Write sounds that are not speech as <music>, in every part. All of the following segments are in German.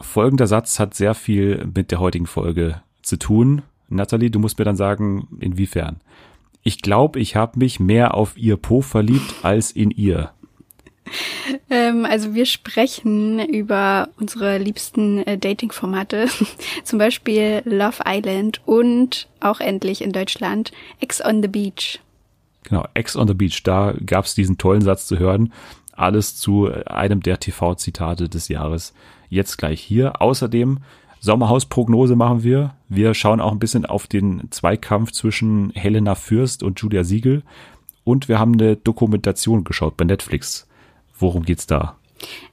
Folgender Satz hat sehr viel mit der heutigen Folge zu tun. Natalie, du musst mir dann sagen, inwiefern. Ich glaube, ich habe mich mehr auf ihr Po verliebt als in ihr. Ähm, also wir sprechen über unsere liebsten äh, Dating-Formate, <laughs> zum Beispiel Love Island und auch endlich in Deutschland Ex on the Beach. Genau, Ex on the Beach, da gab es diesen tollen Satz zu hören. Alles zu einem der TV-Zitate des Jahres. Jetzt gleich hier. Außerdem Sommerhausprognose machen wir. Wir schauen auch ein bisschen auf den Zweikampf zwischen Helena Fürst und Julia Siegel. Und wir haben eine Dokumentation geschaut bei Netflix. Worum geht's da?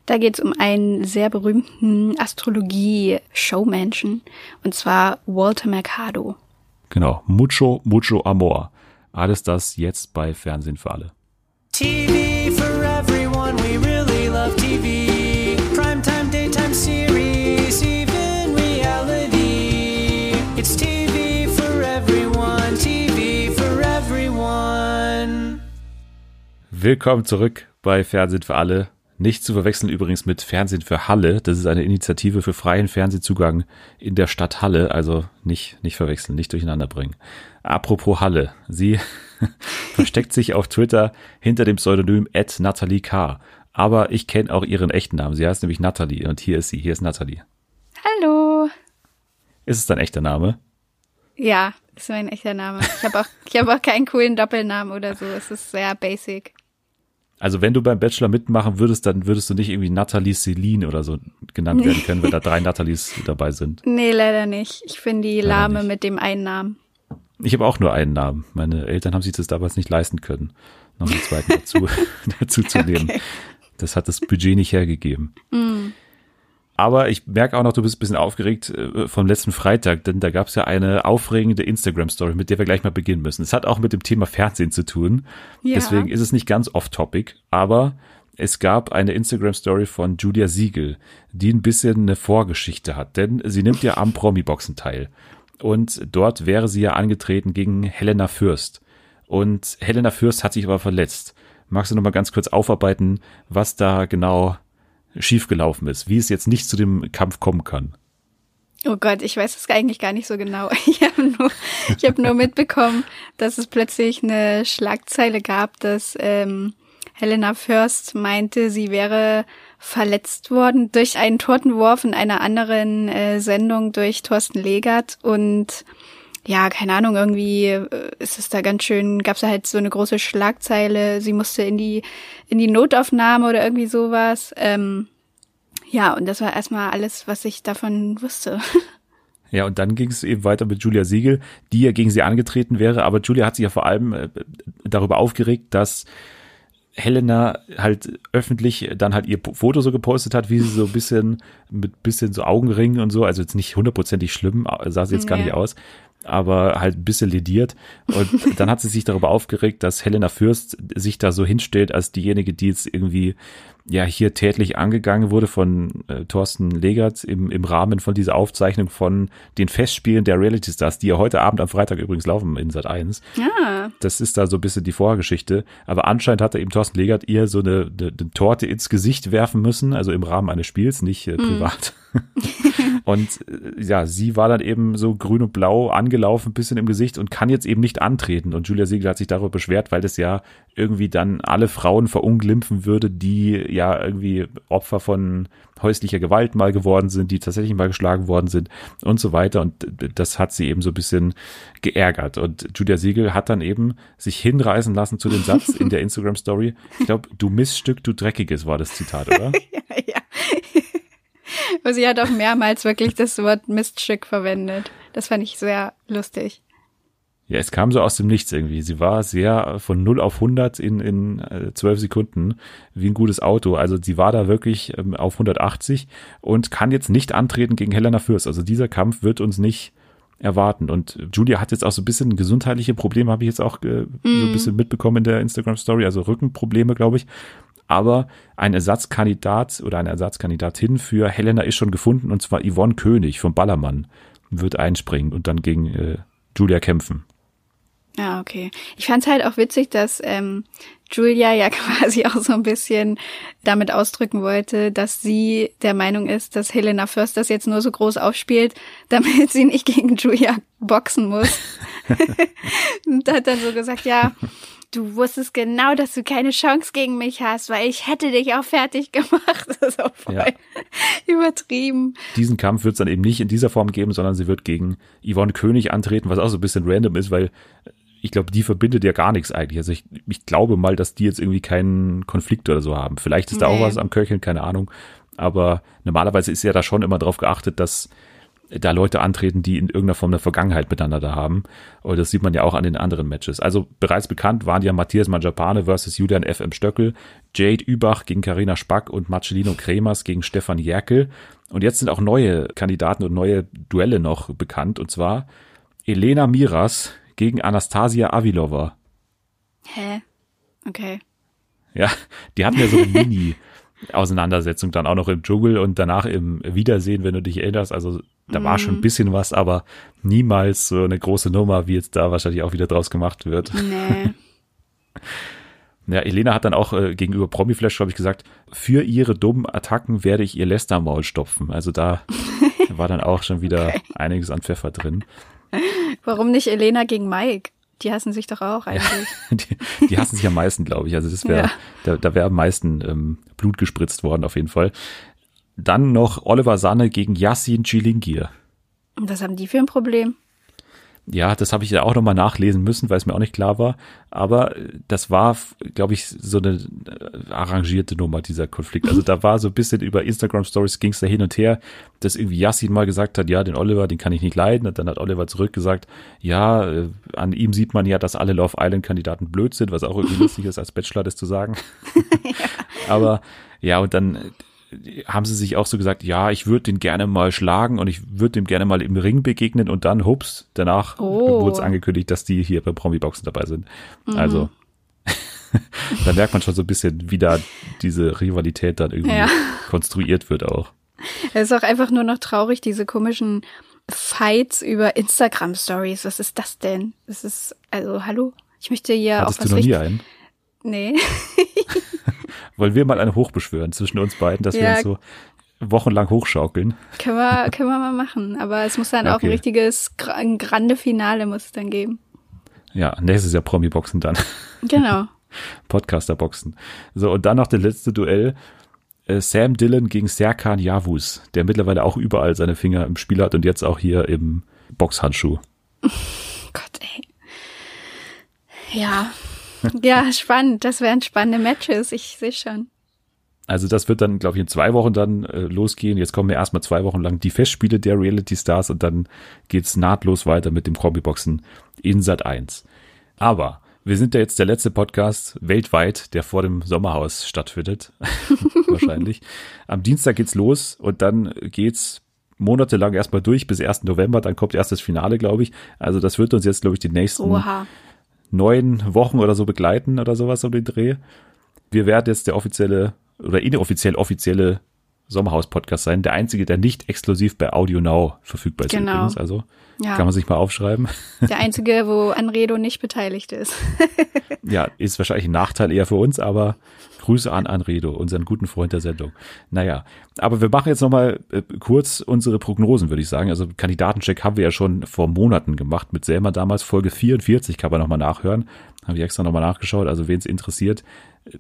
Da geht's um einen sehr berühmten Astrologie-Showmenschen. Und zwar Walter Mercado. Genau. Mucho, mucho amor. Alles das jetzt bei Fernsehen für alle. TV for everyone, we really love TV. Willkommen zurück bei Fernsehen für alle. Nicht zu verwechseln übrigens mit Fernsehen für Halle. Das ist eine Initiative für freien Fernsehzugang in der Stadt Halle. Also nicht, nicht verwechseln, nicht durcheinander bringen. Apropos Halle. Sie <laughs> versteckt sich auf Twitter hinter dem Pseudonym at Natalie K. Aber ich kenne auch ihren echten Namen. Sie heißt nämlich Natalie und hier ist sie. Hier ist Natalie. Hallo. Ist es dein echter Name? Ja, ist mein echter Name. Ich habe auch, ich hab auch keinen coolen Doppelnamen oder so. Es ist sehr basic. Also wenn du beim Bachelor mitmachen würdest, dann würdest du nicht irgendwie Nathalie Celine oder so genannt nee. werden können, weil da drei <laughs> Nathalies dabei sind. Nee, leider nicht. Ich bin die Lahme mit dem einen Namen. Ich habe auch nur einen Namen. Meine Eltern haben sich das damals nicht leisten können, noch einen zweiten dazu, <laughs> dazu zu <laughs> nehmen. Okay. Das hat das Budget nicht hergegeben. Mm. Aber ich merke auch noch, du bist ein bisschen aufgeregt äh, vom letzten Freitag, denn da gab es ja eine aufregende Instagram-Story, mit der wir gleich mal beginnen müssen. Es hat auch mit dem Thema Fernsehen zu tun. Ja. Deswegen ist es nicht ganz off-topic, aber es gab eine Instagram-Story von Julia Siegel, die ein bisschen eine Vorgeschichte hat, denn sie nimmt ja am Promi-Boxen teil. Und dort wäre sie ja angetreten gegen Helena Fürst. Und Helena Fürst hat sich aber verletzt. Magst du noch mal ganz kurz aufarbeiten, was da genau schiefgelaufen ist, wie es jetzt nicht zu dem Kampf kommen kann. Oh Gott, ich weiß es eigentlich gar nicht so genau. <laughs> Ich habe nur, ich hab nur mitbekommen, dass es plötzlich eine Schlagzeile gab, dass ähm, Helena First meinte, sie wäre verletzt worden durch einen Tortenwurf in einer anderen äh, Sendung durch Thorsten Legert und ja, keine Ahnung, irgendwie äh, ist es da ganz schön, gab es da halt so eine große Schlagzeile, sie musste in die, in die Notaufnahme oder irgendwie sowas. Ähm, ja, und das war erstmal alles, was ich davon wusste. <laughs> Ja, und dann ging es eben weiter mit Julia Siegel, die ja gegen sie angetreten wäre, aber Julia hat sich ja vor allem äh, darüber aufgeregt, dass Helena halt öffentlich dann halt ihr Foto so gepostet hat, wie sie so ein bisschen mit bisschen so Augenringen und so, also jetzt nicht hundertprozentig schlimm, sah sie jetzt gar nicht aus, aber halt ein bisschen lediert. Und <laughs> dann hat sie sich darüber aufgeregt, dass Helena Fürst sich da so hinstellt als diejenige, die jetzt irgendwie ja hier tätlich angegangen wurde von äh, Thorsten Legert im, im Rahmen von dieser Aufzeichnung von den Festspielen der Reality Stars, die ja heute Abend am Freitag übrigens laufen in Sat 1. Ja. Das ist da so ein bisschen die Vorgeschichte. Aber anscheinend hat er eben Thorsten Legert ihr so eine, eine, eine Torte ins Gesicht werfen müssen, also im Rahmen eines Spiels, nicht äh, mhm. privat. Mm. <laughs> und äh, ja, sie war dann eben so grün und blau angelaufen, ein bisschen im Gesicht und kann jetzt eben nicht antreten. Und Julia Siegel hat sich darüber beschwert, weil das ja irgendwie dann alle Frauen verunglimpfen würde, die ja irgendwie Opfer von häuslicher Gewalt mal geworden sind, die tatsächlich mal geschlagen worden sind und so weiter. Und das hat sie eben so ein bisschen geärgert. Und Julia Siegel hat dann eben sich hinreißen lassen zu dem Satz in der <laughs> Instagram Story. Ich glaube, du Miststück, du Dreckiges war das Zitat, oder? <laughs> ja, ja. Und <laughs> sie hat auch mehrmals wirklich das Wort Miststück verwendet. Das fand ich sehr lustig. Ja, es kam so aus dem Nichts irgendwie. Sie war sehr von 0 auf 100 in, in äh, 12 Sekunden, wie ein gutes Auto. Also sie war da wirklich ähm, auf 180 und kann jetzt nicht antreten gegen Helena Fürst. Also dieser Kampf wird uns nicht erwarten. Und Julia hat jetzt auch so ein bisschen gesundheitliche Probleme, habe ich jetzt auch äh, mm. so ein mhm. bisschen mitbekommen in der Instagram-Story, also Rückenprobleme, glaube ich. Aber ein Ersatzkandidat oder eine Ersatzkandidatin für Helena ist schon gefunden, und zwar Yvonne König vom Ballermann wird einspringen und dann gegen äh, Julia kämpfen. Ja, okay. Ich fand's halt auch witzig, dass ähm, Julia ja <laughs> quasi auch so ein bisschen damit ausdrücken wollte, dass sie der Meinung ist, dass Helena First das jetzt nur so groß aufspielt, <laughs> damit sie nicht gegen Julia boxen muss. <laughs> und hat dann so gesagt, ja, du wusstest genau, dass du keine Chance gegen mich hast, weil ich hätte dich auch fertig <laughs> gemacht. Das ist auch voll ja. übertrieben. Diesen Kampf wird es dann eben nicht in dieser Form geben, sondern sie wird gegen Yvonne König antreten, was auch so ein bisschen random ist, weil ich glaube, die verbindet ja gar nichts eigentlich. Also ich, ich glaube mal, dass die jetzt irgendwie keinen Konflikt oder so haben. Vielleicht ist nee. da auch was am Köcheln, keine Ahnung. Aber normalerweise ist ja da schon immer drauf geachtet, dass da Leute antreten, die in irgendeiner Form eine Vergangenheit miteinander da haben. Und das sieht man ja auch an den anderen Matches. Also bereits bekannt waren ja Matthias Manjapane versus Julian F.M. Stöckel, Jade Übach gegen Karina Spack und Marcelino Kremers gegen Stefan Jerkel. Und jetzt sind auch neue Kandidaten und neue Duelle noch bekannt. Und zwar Elena Miras gegen Anastasia Avilova. Hä? Okay. Ja, die hatten ja so eine <laughs> Mini- Auseinandersetzung dann auch noch im Dschungel und danach im Wiedersehen, wenn du dich erinnerst. Also da mm. war schon ein mhm. bisschen was, aber niemals so eine große Nummer, wie jetzt da wahrscheinlich auch wieder draus gemacht wird. Nee. <laughs> Ja, Elena hat dann auch äh, gegenüber Promiflash, glaube ich, gesagt, für ihre dummen Attacken werde ich ihr Lästermaul stopfen. Also da <laughs> war dann auch schon wieder okay. einiges an Pfeffer drin. Warum nicht Elena gegen Mike? Die hassen sich doch auch eigentlich. Ja, <laughs> die, die, hassen sich am meisten, glaube ich. Also das wäre, ja. da, da wäre am meisten ähm, Blut gespritzt worden auf jeden Fall. Dann noch Oliver Sanne gegen Yassin Chilingir. Und was haben die für ein Problem? Ja, das habe ich ja auch nochmal nachlesen müssen, weil es mir auch nicht klar war. Aber das war, glaube ich, so eine äh, arrangierte Nummer, dieser Konflikt. Also da war so ein bisschen über Instagram Stories ging es da hin und her, dass irgendwie Yassin mal gesagt hat, ja, den Oliver, den kann ich nicht leiden. Und dann hat Oliver zurückgesagt, ja, äh, an ihm sieht man ja, dass alle Love Island Kandidaten blöd sind, was auch irgendwie lustig ist, als Bachelor das zu sagen. ja. <laughs> Aber ja, und dann haben sie sich auch so gesagt, ja, ich würde den gerne mal schlagen und ich würde dem gerne mal im Ring begegnen und dann, hups, danach oh. wurde es angekündigt, dass die hier bei Promi-Boxen dabei sind. Mhm. Also, <laughs> da merkt man schon so ein bisschen, wie da diese Rivalität dann irgendwie ja. konstruiert wird auch. Es ist auch einfach nur noch traurig, diese komischen Fights über Instagram Stories. Was ist das denn? Das ist, also, hallo? Ich möchte hier Hattest auch was du noch nie einen? Nee. <laughs> Wollen wir mal eine hochbeschwören zwischen uns beiden, dass ja. wir uns so wochenlang hochschaukeln? Können wir, <laughs> können wir mal machen. Aber es muss dann okay. auch ein richtiges, ein grande Finale muss es dann geben. Ja, nächstes Jahr Promi-Boxen dann. <laughs> Genau. Podcaster-Boxen. So, und dann noch der letzte Duell. Äh, Sam Dillon gegen Serkan Yavuz, der mittlerweile auch überall seine Finger im Spiel hat und jetzt auch hier im Boxhandschuh. <laughs> Gott, ey. Ja, <laughs> ja, spannend. Das wären spannende Matches. Ich sehe schon. Also das wird dann, glaube ich, in zwei Wochen dann äh, losgehen. Jetzt kommen ja erstmal zwei Wochen lang die Festspiele der Reality Stars und dann geht's nahtlos weiter mit dem Kombi-Boxen in Sat 1. Aber wir sind ja jetzt der letzte Podcast weltweit, der vor dem Sommerhaus stattfindet. <laughs> Wahrscheinlich. Am Dienstag geht's los und dann geht's monatelang erstmal durch bis 1. November, dann kommt erst das Finale, glaube ich. Also das wird uns jetzt, glaube ich, die nächsten Oha neun Wochen oder so begleiten oder sowas um den Dreh. Wir werden jetzt der offizielle oder inoffiziell offizielle Sommerhaus-Podcast sein. Der einzige, der nicht exklusiv bei Audio Now verfügbar ist genau. übrigens. Also ja. kann man sich mal aufschreiben. Der einzige, wo Anredo nicht beteiligt ist. <laughs> ja, ist wahrscheinlich ein Nachteil eher für uns, aber Grüße an Anredo, unseren guten Freund der Sendung. Naja, aber wir machen jetzt nochmal äh, kurz unsere Prognosen, würde ich sagen. Also Kandidatencheck haben wir ja schon vor Monaten gemacht mit Selma damals. Folge 44 kann man nochmal nachhören. Habe ich extra nochmal nachgeschaut. Also wen es interessiert,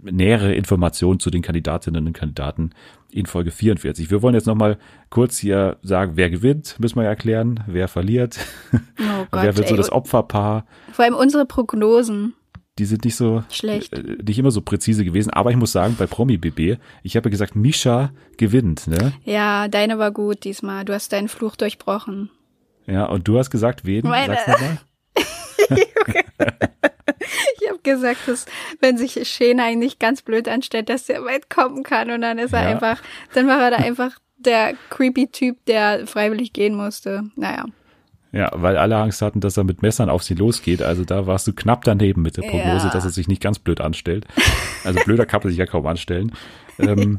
nähere Informationen zu den Kandidatinnen und Kandidaten in Folge 44. Wir wollen jetzt nochmal kurz hier sagen, wer gewinnt, müssen wir erklären, wer verliert, oh <laughs> Gott, wer wird so das Opferpaar. Vor allem unsere Prognosen die sind nicht so schlecht, äh, nicht immer so präzise gewesen. Aber ich muss sagen, bei Promi BB, ich habe ja gesagt, Misha gewinnt, ne? Ja, deine war gut diesmal. Du hast deinen Fluch durchbrochen. Ja, und du hast gesagt, wen? Meine. Sag's mal. <laughs> <laughs> ich habe gesagt, dass wenn sich Shena eigentlich ganz blöd anstellt, dass der weit kommen kann und dann ist er ja. einfach, dann war er da einfach der creepy Typ, der freiwillig gehen musste. Naja. Ja, weil alle Angst hatten, dass er mit Messern auf sie losgeht. Also da warst du knapp daneben mit der Prognose, ja. dass er sich nicht ganz blöd anstellt. Also blöder kann man sich ja kaum anstellen. ähm,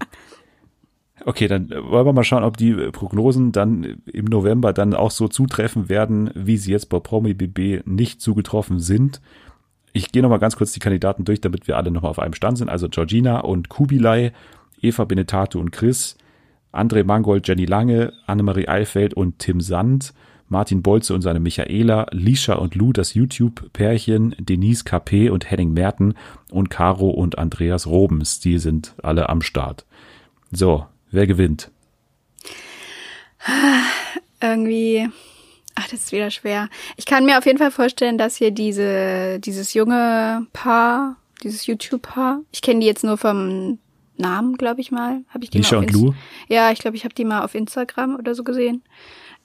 Okay, dann wollen wir mal schauen, ob die Prognosen dann im November dann auch so zutreffen werden, wie sie jetzt bei Promi BB nicht zugetroffen sind. Ich gehe nochmal ganz kurz die Kandidaten durch, damit wir alle nochmal auf einem Stand sind. Also Georgina und Kubilai, Eva Benetato und Chris, André Mangold, Jenny Lange, Annemarie Eifeld und Tim Sand, Martin Bolze und seine Michaela, Lisha und Lou, das YouTube-Pärchen, Denise KP und Henning Merten und Caro und Andreas Robens. Die sind alle am Start. So, wer gewinnt? Irgendwie, ach, das ist wieder schwer. Ich kann mir auf jeden Fall vorstellen, dass hier diese, dieses junge Paar, dieses YouTube-Paar, ich kenne die jetzt nur vom Namen, glaube ich mal. Hab ich die Lisha und Lou? Ja, ich glaube, ich habe die mal auf Instagram oder so gesehen.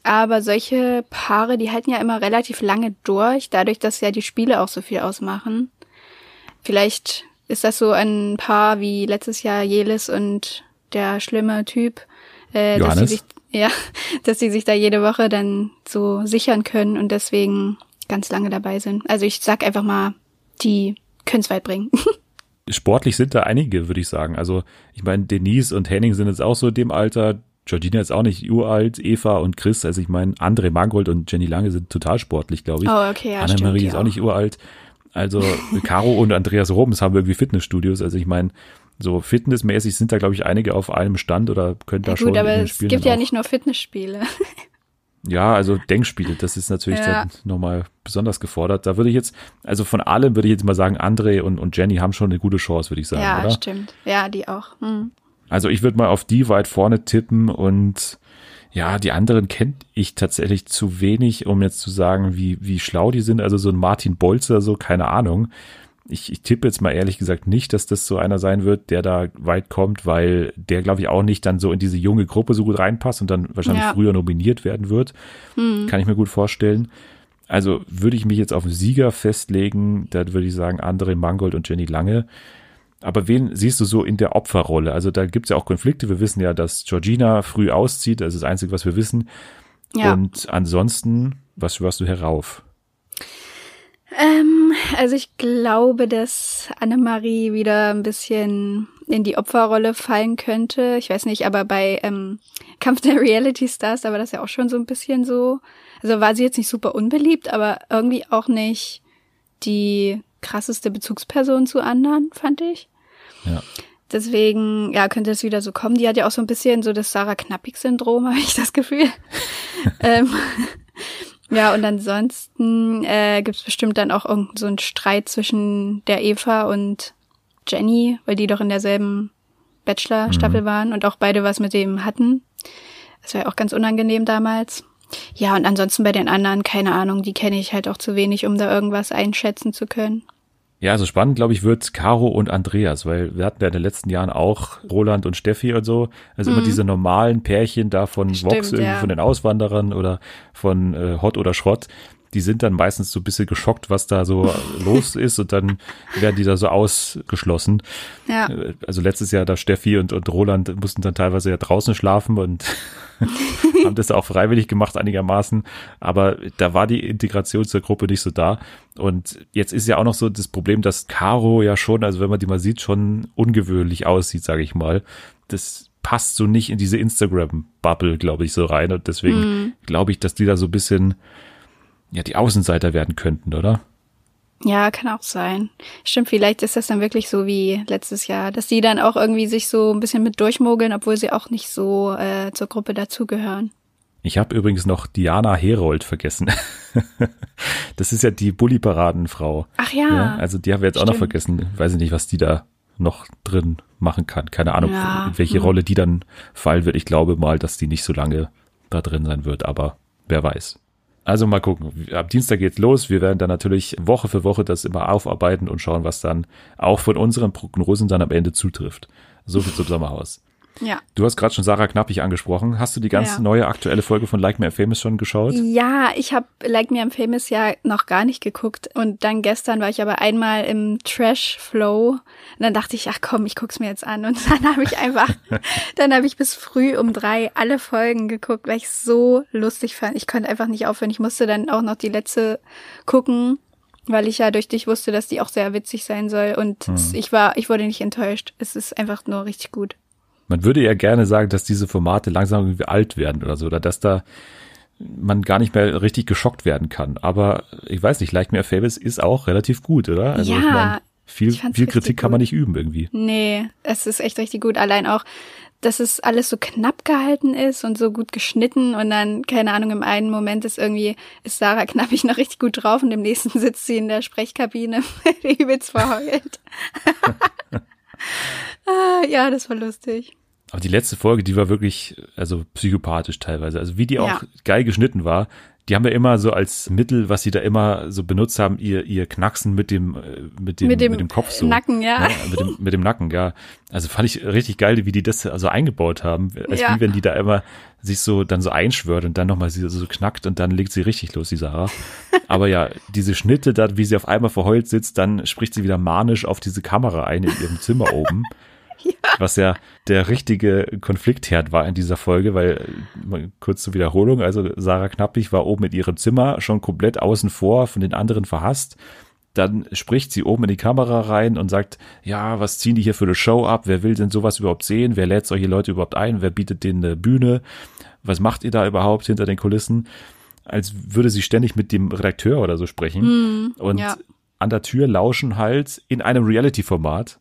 Aber solche Paare, die halten ja immer relativ lange durch, dadurch, dass ja die Spiele auch so viel ausmachen. Vielleicht ist das so ein Paar wie letztes Jahr Jelis und der schlimme Typ, äh, dass sie sich, ja, <laughs> dass sie sich da jede Woche dann so sichern können und deswegen ganz lange dabei sind. Also ich sag einfach mal, die können es weit bringen. <laughs> Sportlich sind da einige, würde ich sagen. Also ich meine, Denise und Henning sind jetzt auch so in dem Alter. Georgina ist auch nicht uralt, Eva und Chris, also ich meine, André Mangold und Jenny Lange sind total sportlich, glaube ich. Oh, okay, ja, Annemarie ist auch, auch nicht uralt. Also Caro und Andreas Robens haben irgendwie Fitnessstudios. Also ich meine, so fitnessmäßig sind da, glaube ich, einige auf einem Stand oder können da ja, gut, schon aber es gibt ja nicht nur Fitnessspiele. <laughs> Ja, also Denkspiele, das ist natürlich ja. dann nochmal besonders gefordert. Da würde ich jetzt, also von allem würde ich jetzt mal sagen, André und, und Jenny haben schon eine gute Chance, würde ich sagen, ja, oder? Stimmt. Ja, die auch. Hm. Also ich würde mal auf die weit vorne tippen und ja, die anderen kennt ich tatsächlich zu wenig, um jetzt zu sagen, wie, wie schlau die sind. Also so ein Martin Bolzer, so, keine Ahnung. Ich, ich tippe jetzt mal ehrlich gesagt nicht, dass das so einer sein wird, der da weit kommt, weil der, glaube ich, auch nicht dann so in diese junge Gruppe so gut reinpasst und dann wahrscheinlich ja. früher nominiert werden wird. Hm. Kann ich mir gut vorstellen. Also würde ich mich jetzt auf einen Sieger festlegen, da würde ich sagen André Mangold und Jenny Lange. Aber wen siehst du so in der Opferrolle? Also da gibt es ja auch Konflikte. Wir wissen ja, dass Georgina früh auszieht. Das ist das Einzige, was wir wissen. Ja. Und ansonsten, was schwörst du herauf? Ähm, also ich glaube, dass Annemarie wieder ein bisschen in die Opferrolle fallen könnte. Ich weiß nicht, aber bei ähm, Kampf der Reality Stars, da war das ja auch schon so ein bisschen so. Also war sie jetzt nicht super unbeliebt, aber irgendwie auch nicht die krasseste Bezugsperson zu anderen, fand ich. Ja. Deswegen, ja, könnte es wieder so kommen. Die hat ja auch so ein bisschen so das Sarah Knappig-Syndrom, <laughs> habe ich das Gefühl. <laughs> ähm, ja, und ansonsten äh, gibt es bestimmt dann auch irgendeinen so einen Streit zwischen der Eva und Jenny, weil die doch in derselben Bachelor-Staffel mhm. waren und auch beide was mit dem hatten. Das war ja auch ganz unangenehm damals. Ja, und ansonsten bei den anderen, keine Ahnung, die kenne ich halt auch zu wenig, um da irgendwas einschätzen zu können. Ja, also spannend, glaube ich, wird Caro und Andreas, weil wir hatten ja in den letzten Jahren auch Roland und Steffi und so. Also mhm. immer diese normalen Pärchen da von Stimmt, Vox, irgendwie ja. von den Auswanderern oder von äh, Hot oder Schrott die sind dann meistens so ein bisschen geschockt, was da so <laughs> los ist und dann werden die da so ausgeschlossen. Ja. Also letztes Jahr da Steffi und, und Roland mussten dann teilweise ja draußen schlafen und <laughs> haben das auch freiwillig gemacht einigermaßen, aber da war die Integration zur Gruppe nicht so da und jetzt ist ja auch noch so das Problem, dass Caro ja schon, also wenn man die mal sieht, schon ungewöhnlich aussieht, sage ich mal. Das passt so nicht in diese Instagram-Bubble, glaube ich, so rein und deswegen mhm. glaube ich, dass die da so ein bisschen ja die Außenseiter werden könnten, oder? Ja, kann auch sein. Stimmt, vielleicht ist das dann wirklich so wie letztes Jahr, dass die dann auch irgendwie sich so ein bisschen mit durchmogeln, obwohl sie auch nicht so äh, zur Gruppe dazugehören. Ich habe übrigens noch Diana Herold vergessen. <laughs> das ist ja die Bulli-Paradenfrau. Ach ja. ja. Also die haben wir jetzt Stimmt. auch noch vergessen. Weiß ich nicht, was die da noch drin machen kann. Keine Ahnung, ja. in welche hm. Rolle die dann fallen wird. Ich glaube mal, dass die nicht so lange da drin sein wird, aber wer weiß. Also mal gucken. Ab Dienstag geht's los. Wir werden dann natürlich Woche für Woche das immer aufarbeiten und schauen, was dann auch von unseren Prognosen dann am Ende zutrifft. So viel zum Sommerhaus. Ja. Du hast gerade schon Sarah Knappig angesprochen. Hast du die ganz ja. neue aktuelle Folge von Like Me I'm Famous schon geschaut? Ja, ich habe Like Me I'm Famous ja noch gar nicht geguckt und dann gestern war ich aber einmal im Trash Flow und dann dachte ich, ach komm, ich guck's mir jetzt an und <laughs> dann habe ich einfach, <laughs> dann habe ich bis früh um drei alle Folgen geguckt, weil ich so lustig fand. Ich konnte einfach nicht aufhören. Ich musste dann auch noch die letzte gucken weil ich ja durch dich wusste, dass die auch sehr witzig sein soll und hm. ich war, ich wurde nicht enttäuscht. Es ist einfach nur richtig gut. Man würde ja gerne sagen, dass diese Formate langsam irgendwie alt werden oder so, oder dass da man gar nicht mehr richtig geschockt werden kann. Aber ich weiß nicht, Like Me a Fables ist auch relativ gut, oder? Also ja, ich mein, viel, viel Kritik kann man nicht üben irgendwie. Nee, es ist echt richtig gut. Allein auch, dass es alles so knapp gehalten ist und so gut geschnitten und dann, keine Ahnung, im einen Moment ist irgendwie, ist Sarah knappig noch richtig gut drauf und im nächsten <laughs> sitzt sie in der Sprechkabine, <laughs> übelst verheult. <laughs> ah, ja, das war lustig. Aber die letzte Folge, die war wirklich, also psychopathisch teilweise. Also wie die auch ja. geil geschnitten war. Die haben ja immer so als Mittel, was sie da immer so benutzt haben, ihr, ihr Knacksen mit dem, äh, mit dem, mit dem, mit dem Kopf so. Nacken, ja. ja mit, dem, mit dem Nacken, ja. Also fand ich richtig geil, wie die das also eingebaut haben. Als ja. wie wenn die da immer sich so dann so einschwört und dann nochmal sie so knackt und dann legt sie richtig los, die Sarah. Aber ja, diese Schnitte da, wie sie auf einmal verheult sitzt, dann spricht sie wieder manisch auf diese Kamera ein in ihrem Zimmer oben. <laughs> Ja. Was ja der richtige Konfliktherd war in dieser Folge, weil kurz zur Wiederholung, also Sarah Knappig war oben in ihrem Zimmer schon komplett außen vor, von den anderen verhasst. Dann spricht sie oben in die Kamera rein und sagt, ja, was ziehen die hier für eine Show ab? Wer will denn sowas überhaupt sehen? Wer lädt solche Leute überhaupt ein? Wer bietet denen eine Bühne? Was macht ihr da überhaupt hinter den Kulissen? Als würde sie ständig mit dem Redakteur oder so sprechen. Mm, und ja. an der Tür lauschen halt in einem Reality-Format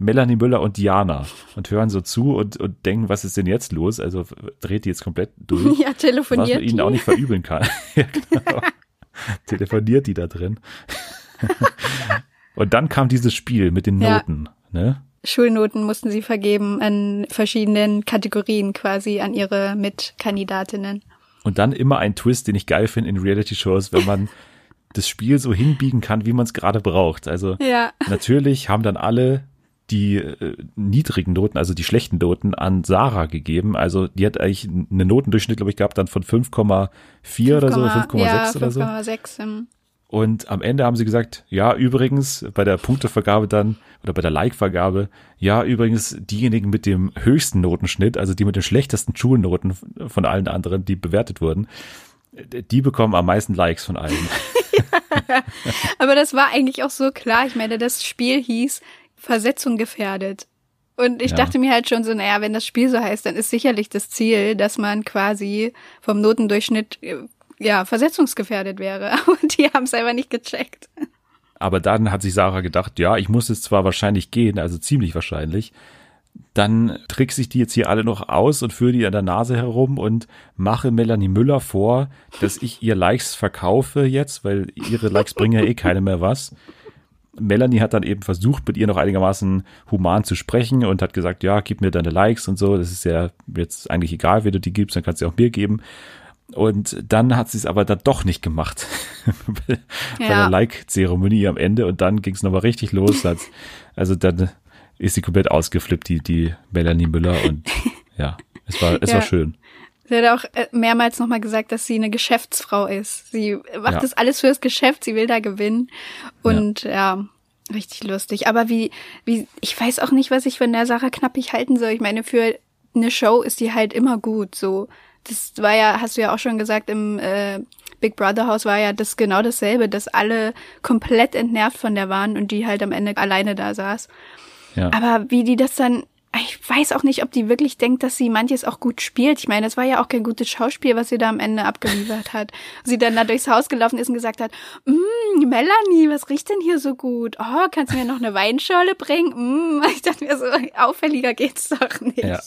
Melanie Müller und Diana und hören so zu und, und denken, was ist denn jetzt los? Also dreht die jetzt komplett durch. <laughs> Ja, telefoniert. Was man ihnen auch nicht verübeln kann. <laughs> <laughs> ja, genau. telefoniert die da drin. und dann kam dieses Spiel mit den Noten, ja. ne? Schulnoten mussten sie vergeben an verschiedenen Kategorien quasi an ihre Mitkandidatinnen. Und dann immer ein Twist, den ich geil finde in Reality-Shows, wenn man das Spiel so hinbiegen kann, wie man es gerade braucht. Also ja. natürlich haben dann alle die äh, niedrigen Noten, also die schlechten Noten an Sarah gegeben. Also die hat eigentlich eine Notendurchschnitt, glaube ich, gehabt dann von 5,4 oder so, 5,6 ja, oder so. 5,6. Und am Ende haben sie gesagt, ja, übrigens, bei der Punktevergabe dann, oder bei der Like-Vergabe, ja, übrigens, diejenigen mit dem höchsten Notenschnitt, also die mit den schlechtesten Schulnoten von allen anderen, die bewertet wurden, die bekommen am meisten Likes von allen. <laughs> Aber das war eigentlich auch so klar. Ich meine, das Spiel hieß Versetzung gefährdet. Und ich ja. dachte mir halt schon so, naja, wenn das Spiel so heißt, dann ist sicherlich das Ziel, dass man quasi vom Notendurchschnitt äh, ja versetzungsgefährdet wäre. <laughs> Und die haben es einfach nicht gecheckt. Aber dann hat sich Sarah gedacht, ja, ich muss es zwar wahrscheinlich gehen, also ziemlich wahrscheinlich. Dann trickse ich die jetzt hier alle noch aus und führe die an der Nase herum und mache Melanie Müller vor, dass ich ihr Likes verkaufe jetzt, weil ihre Likes bringen ja eh keine mehr was. Melanie hat dann eben versucht, mit ihr noch einigermaßen human zu sprechen und hat gesagt, ja, gib mir deine Likes und so. Das ist ja jetzt eigentlich egal, wie du die gibst, dann kannst du auch mir geben. Und dann hat sie es aber dann doch nicht gemacht. <laughs> Bei ja. der Like-Zeremonie am Ende. Und dann ging es nochmal richtig los. Also dann ist sie komplett ausgeflippt, die, die Melanie Müller. Und <laughs> ja, es war, es ja. war schön. Sie hat auch äh, mehrmals nochmal gesagt, dass sie eine Geschäftsfrau ist. Sie macht ja. das alles fürs Geschäft, sie will da gewinnen. Und ja. ja. richtig lustig. Aber wie, wie, ich weiß auch nicht, was ich von der Sarah Knappig halten soll. Ich meine, für eine Show ist die halt immer gut. So, das war ja, hast du ja auch schon gesagt, im äh, Big Brother Haus war ja das genau dasselbe, dass alle komplett entnervt von der waren und die halt am Ende alleine da saß. Ja. Aber wie die das dann ich weiß auch nicht, ob die wirklich denkt, dass sie manches auch gut spielt. Ich meine, es war ja auch kein gutes Schauspiel, was sie da am Ende abgeliefert hat. Sie dann da durchs Haus gelaufen ist und gesagt hat, mm, Melanie, was riecht denn hier so gut? Oh, kannst du mir noch eine Weinschorle bringen? Mm. <laughs> Ich dachte mir so, auffälliger geht's doch nicht. Ja.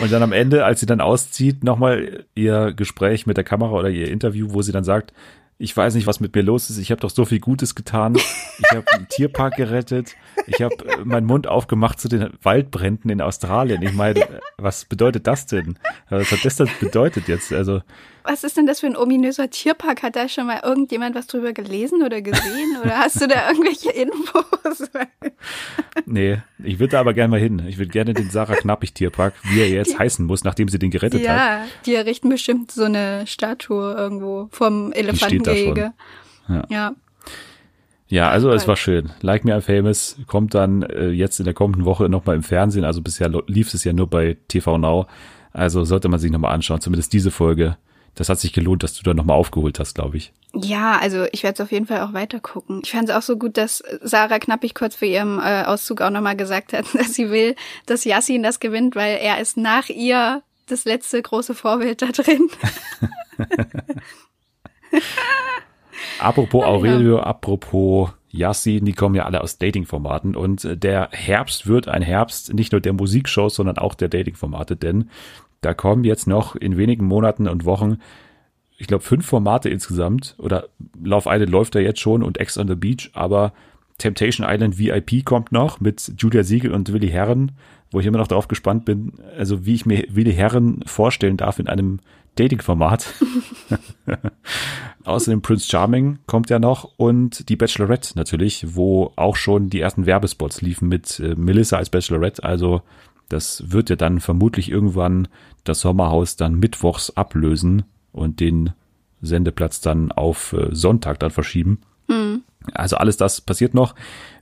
und dann am Ende, als sie dann auszieht, nochmal ihr Gespräch mit der Kamera oder ihr Interview, wo sie dann sagt, ich weiß nicht, was mit mir los ist. Ich habe doch so viel Gutes getan. Ich habe einen Tierpark gerettet. Ich habe äh, meinen Mund aufgemacht zu den Waldbränden in Australien. Ich meine, <laughs> was bedeutet das denn? Was hat das denn bedeutet jetzt? Also was ist denn das für ein ominöser Tierpark? Hat da schon mal irgendjemand was drüber gelesen oder gesehen? <laughs> Oder hast du da irgendwelche Infos? nee, ich würde da aber gerne mal hin. Ich würde gerne den Sarah Knappig Tierpark, wie er jetzt die, heißen muss, nachdem sie den gerettet ja, hat. Ja, die errichten bestimmt so eine Statue irgendwo vom Elefantengehege. Ja. ja. Ja, also es war schön. Like Me I'm Famous kommt dann äh, jetzt in der kommenden Woche nochmal im Fernsehen. Also bisher lief es ja nur bei TV Now. Also sollte man sich nochmal anschauen. Zumindest diese Folge das hat sich gelohnt, dass du da nochmal aufgeholt hast, glaube ich. Ja, also ich werde es auf jeden Fall auch weiter gucken. Ich fand es auch so gut, dass Sarah Knappig kurz vor ihrem äh, Auszug auch nochmal gesagt hat, <laughs> dass sie will, dass Yassin das gewinnt, weil er ist nach ihr das letzte große Vorbild da drin. <laughs> apropos Aurelio, apropos Yassin, die kommen ja alle aus Dating-Formaten und äh, der Herbst wird ein Herbst nicht nur der Musikshows, sondern auch der Dating-Formate, denn da kommen jetzt noch in wenigen Monaten und Wochen ich glaube, fünf Formate insgesamt. Oder Love Island läuft da jetzt schon und Ex on the Beach, aber Temptation Island VIP kommt noch mit Julia Siegel und Willi Herren, wo ich immer noch darauf gespannt bin, also wie ich mir Willi Herren vorstellen darf in einem Dating-Format. <laughs> Außerdem Prince Charming kommt ja noch und die Bachelorette natürlich, wo auch schon die ersten Werbespots liefen mit äh, Melissa als Bachelorette. Also das wird ja dann vermutlich irgendwann das Sommerhaus dann mittwochs ablösen und den Sendeplatz dann auf äh, Sonntag dann verschieben. Mhm. Also alles das passiert noch.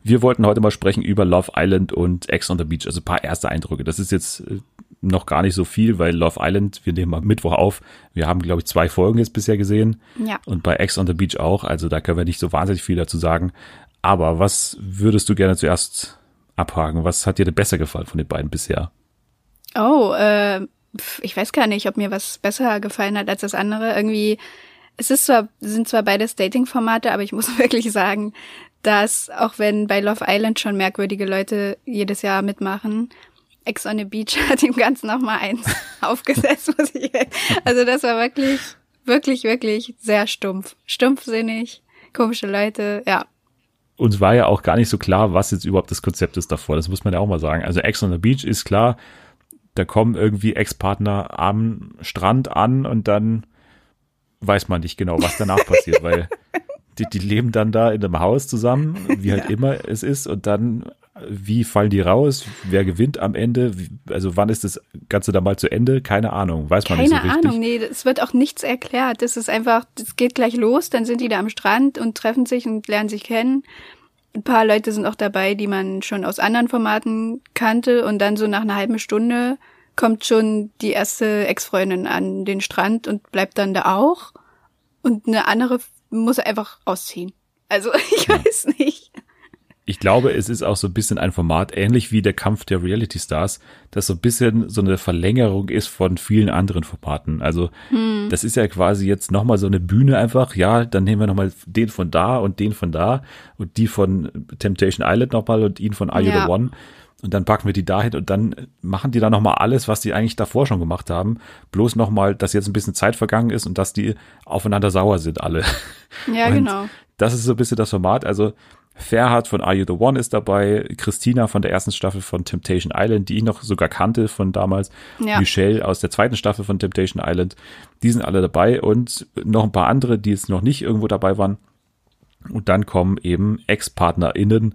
Wir wollten heute mal sprechen über Love Island und Ex on the Beach, also ein paar erste Eindrücke. Das ist jetzt äh, noch gar nicht so viel, weil Love Island, wir nehmen mal Mittwoch auf. Wir haben, glaube ich, zwei Folgen jetzt bisher gesehen. Ja. Und bei Ex on the Beach auch. Also da können wir nicht so wahnsinnig viel dazu sagen. Aber was würdest du gerne zuerst abhaken? Was hat dir denn besser gefallen von den beiden bisher? Oh, äh, ich weiß gar nicht, ob mir was besser gefallen hat als das andere. Irgendwie, es ist zwar, sind zwar beides Dating-Formate, aber ich muss <laughs> wirklich sagen, dass auch wenn bei Love Island schon merkwürdige Leute jedes Jahr mitmachen, Ex on the Beach <laughs> hat ihm ganz nochmal eins <laughs> aufgesetzt, muss ich. Also das war wirklich, wirklich, wirklich sehr stumpf. Stumpfsinnig, komische Leute, ja. Uns war ja auch gar nicht so klar, was jetzt überhaupt das Konzept ist davor. Das muss man ja auch mal sagen. Also Ex on the Beach ist klar, da kommen irgendwie Ex-Partner am Strand an und dann weiß man nicht genau, was danach passiert, weil die, die leben dann da in einem Haus zusammen, wie halt ja. immer es ist, und dann, wie fallen die raus? Wer gewinnt am Ende? Wie, also wann ist das Ganze dann mal zu Ende? Keine Ahnung, weiß man Keine nicht so richtig. Keine Ahnung, nee, es wird auch nichts erklärt. Das ist einfach, es geht gleich los, dann sind die da am Strand und treffen sich und lernen sich kennen. Ein paar Leute sind auch dabei, die man schon aus anderen Formaten kannte und dann so nach einer halben Stunde kommt schon die erste Ex-Freundin an den Strand und bleibt dann da auch und eine andere muss einfach ausziehen. Also <laughs> ich weiß nicht. Ich glaube, es ist auch so ein bisschen ein Format, ähnlich wie der Kampf der Reality Stars, das so ein bisschen so eine Verlängerung ist von vielen anderen Formaten. Also hm. das ist ja quasi jetzt nochmal so eine Bühne einfach. Ja, dann nehmen wir nochmal den von da und den von da und die von Temptation Island nochmal und ihn von Are You ja. the One. Und dann packen wir die dahin und dann machen die da nochmal alles, was die eigentlich davor schon gemacht haben. Bloß nochmal, dass jetzt ein bisschen Zeit vergangen ist und dass die aufeinander sauer sind alle. Ja, <laughs> und genau. Das ist so ein bisschen das Format. Also Ferhat von Are You the One ist dabei, Christina von der ersten Staffel von Temptation Island, die ich noch sogar kannte von damals, ja. Michelle aus der zweiten Staffel von Temptation Island, die sind alle dabei und noch ein paar andere, die jetzt noch nicht irgendwo dabei waren. Und dann kommen eben Ex-PartnerInnen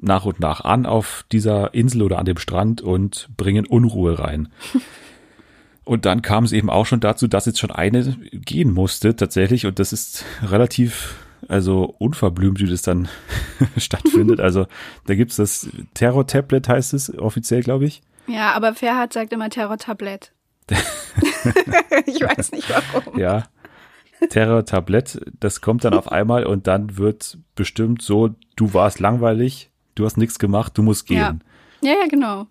nach und nach an auf dieser Insel oder an dem Strand und bringen Unruhe rein. <laughs> Und dann kam es eben auch schon dazu, dass jetzt schon eine gehen musste tatsächlich und das ist relativ also unverblümt, wie das dann <laughs> stattfindet. <laughs> Also da gibt's das Terror-Tablet, heißt es offiziell, glaube ich. Ja, aber Ferhat sagt immer Terror-Tablet. <laughs> ich weiß nicht warum. Ja, Terror-Tablett, das kommt dann auf einmal und dann wird bestimmt so, du warst langweilig, du hast nichts gemacht, du musst gehen. Ja, ja, ja genau.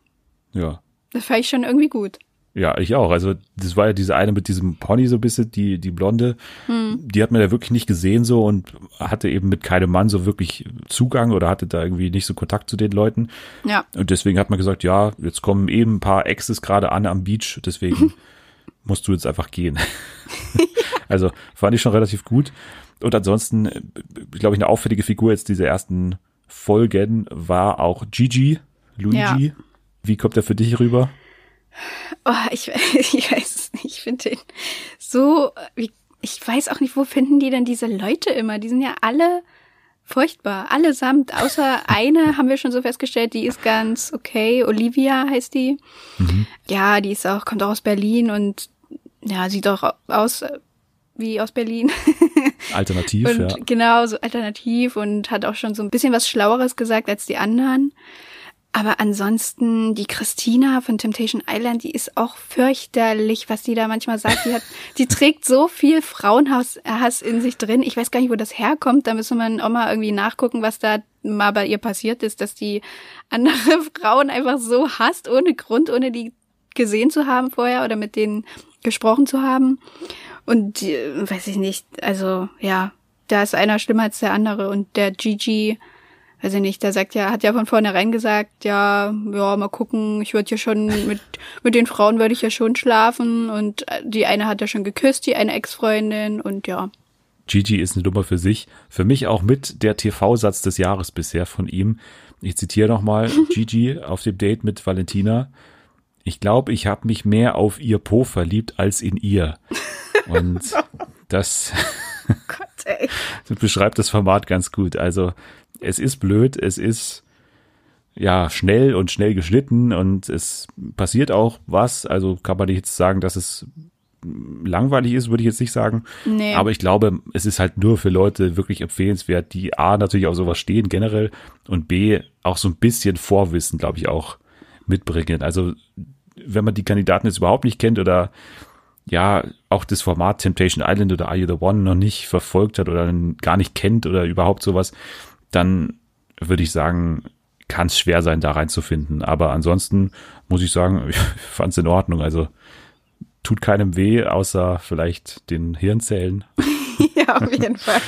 Ja. Das fand ich schon irgendwie gut. Ja, ich auch. Also das war ja diese eine mit diesem Pony so ein bisschen, die, die Blonde, hm. die hat man ja wirklich nicht gesehen so und hatte eben mit keinem Mann so wirklich Zugang oder hatte da irgendwie nicht so Kontakt zu den Leuten. Ja. Und deswegen hat man gesagt, ja, jetzt kommen eben ein paar Exes gerade an am Beach, deswegen <laughs> musst du jetzt einfach gehen. <laughs> also fand ich schon relativ gut. Und ansonsten, glaube ich, eine auffällige Figur jetzt diese ersten Folgen war auch Gigi, Luigi. Ja. Wie kommt er für dich rüber? Oh, ich, <laughs> ich weiß es nicht. Ich finde den so, ich weiß auch nicht, wo finden die denn diese Leute immer? Die sind ja alle furchtbar, allesamt, außer <laughs> eine haben wir schon so festgestellt, die ist ganz okay. Olivia heißt die. Mhm. Ja, die ist auch, kommt auch aus Berlin und ja, sieht auch aus wie aus Berlin. <laughs> Alternativ, und, ja. Genau, so alternativ und hat auch schon so ein bisschen was Schlaueres gesagt als die anderen. Aber ansonsten, die Christina von Temptation Island, die ist auch fürchterlich, was die da manchmal sagt. Die, hat, <laughs> die trägt so viel Frauenhass in sich drin. Ich weiß gar nicht, wo das herkommt. Da müssen wir auch mal irgendwie nachgucken, was da mal bei ihr passiert ist, dass die andere <laughs> Frauen einfach so hasst, ohne Grund, ohne die gesehen zu haben vorher oder mit denen gesprochen zu haben. Und äh, weiß ich nicht, also ja, da ist einer schlimmer als der andere. Und der Gigi, weiß ich nicht, der sagt ja, hat ja von vornherein gesagt, ja, ja, mal gucken, ich würde ja schon <laughs> mit, mit den Frauen würde ich ja schon schlafen und die eine hat ja schon geküsst, die eine Ex-Freundin und ja. Gigi ist eine Nummer für sich. Für mich auch mit der TV-Satz des Jahres bisher von ihm. Ich zitiere nochmal <laughs> Gigi auf dem Date mit Valentina. Ich glaube, ich habe mich mehr auf ihr Po verliebt als in ihr. <laughs> Und das, Gott, das beschreibt das Format ganz gut. Also es ist blöd, es ist ja schnell und schnell geschnitten und es passiert auch was. Also kann man nicht jetzt sagen, dass es langweilig ist, würde ich jetzt nicht sagen. Nee. Aber ich glaube, es ist halt nur für Leute wirklich empfehlenswert, die A natürlich auf sowas stehen generell und B auch so ein bisschen Vorwissen, glaube ich, auch mitbringen. Also wenn man die Kandidaten jetzt überhaupt nicht kennt oder ja auch das Format Temptation Island oder Are You the One noch nicht verfolgt hat oder gar nicht kennt oder überhaupt sowas, dann würde ich sagen, kann es schwer sein, da reinzufinden. Aber ansonsten muss ich sagen, <laughs> ich fand es in Ordnung. Also tut keinem weh, außer vielleicht den Hirnzellen. <laughs> <laughs> ja, auf jeden Fall.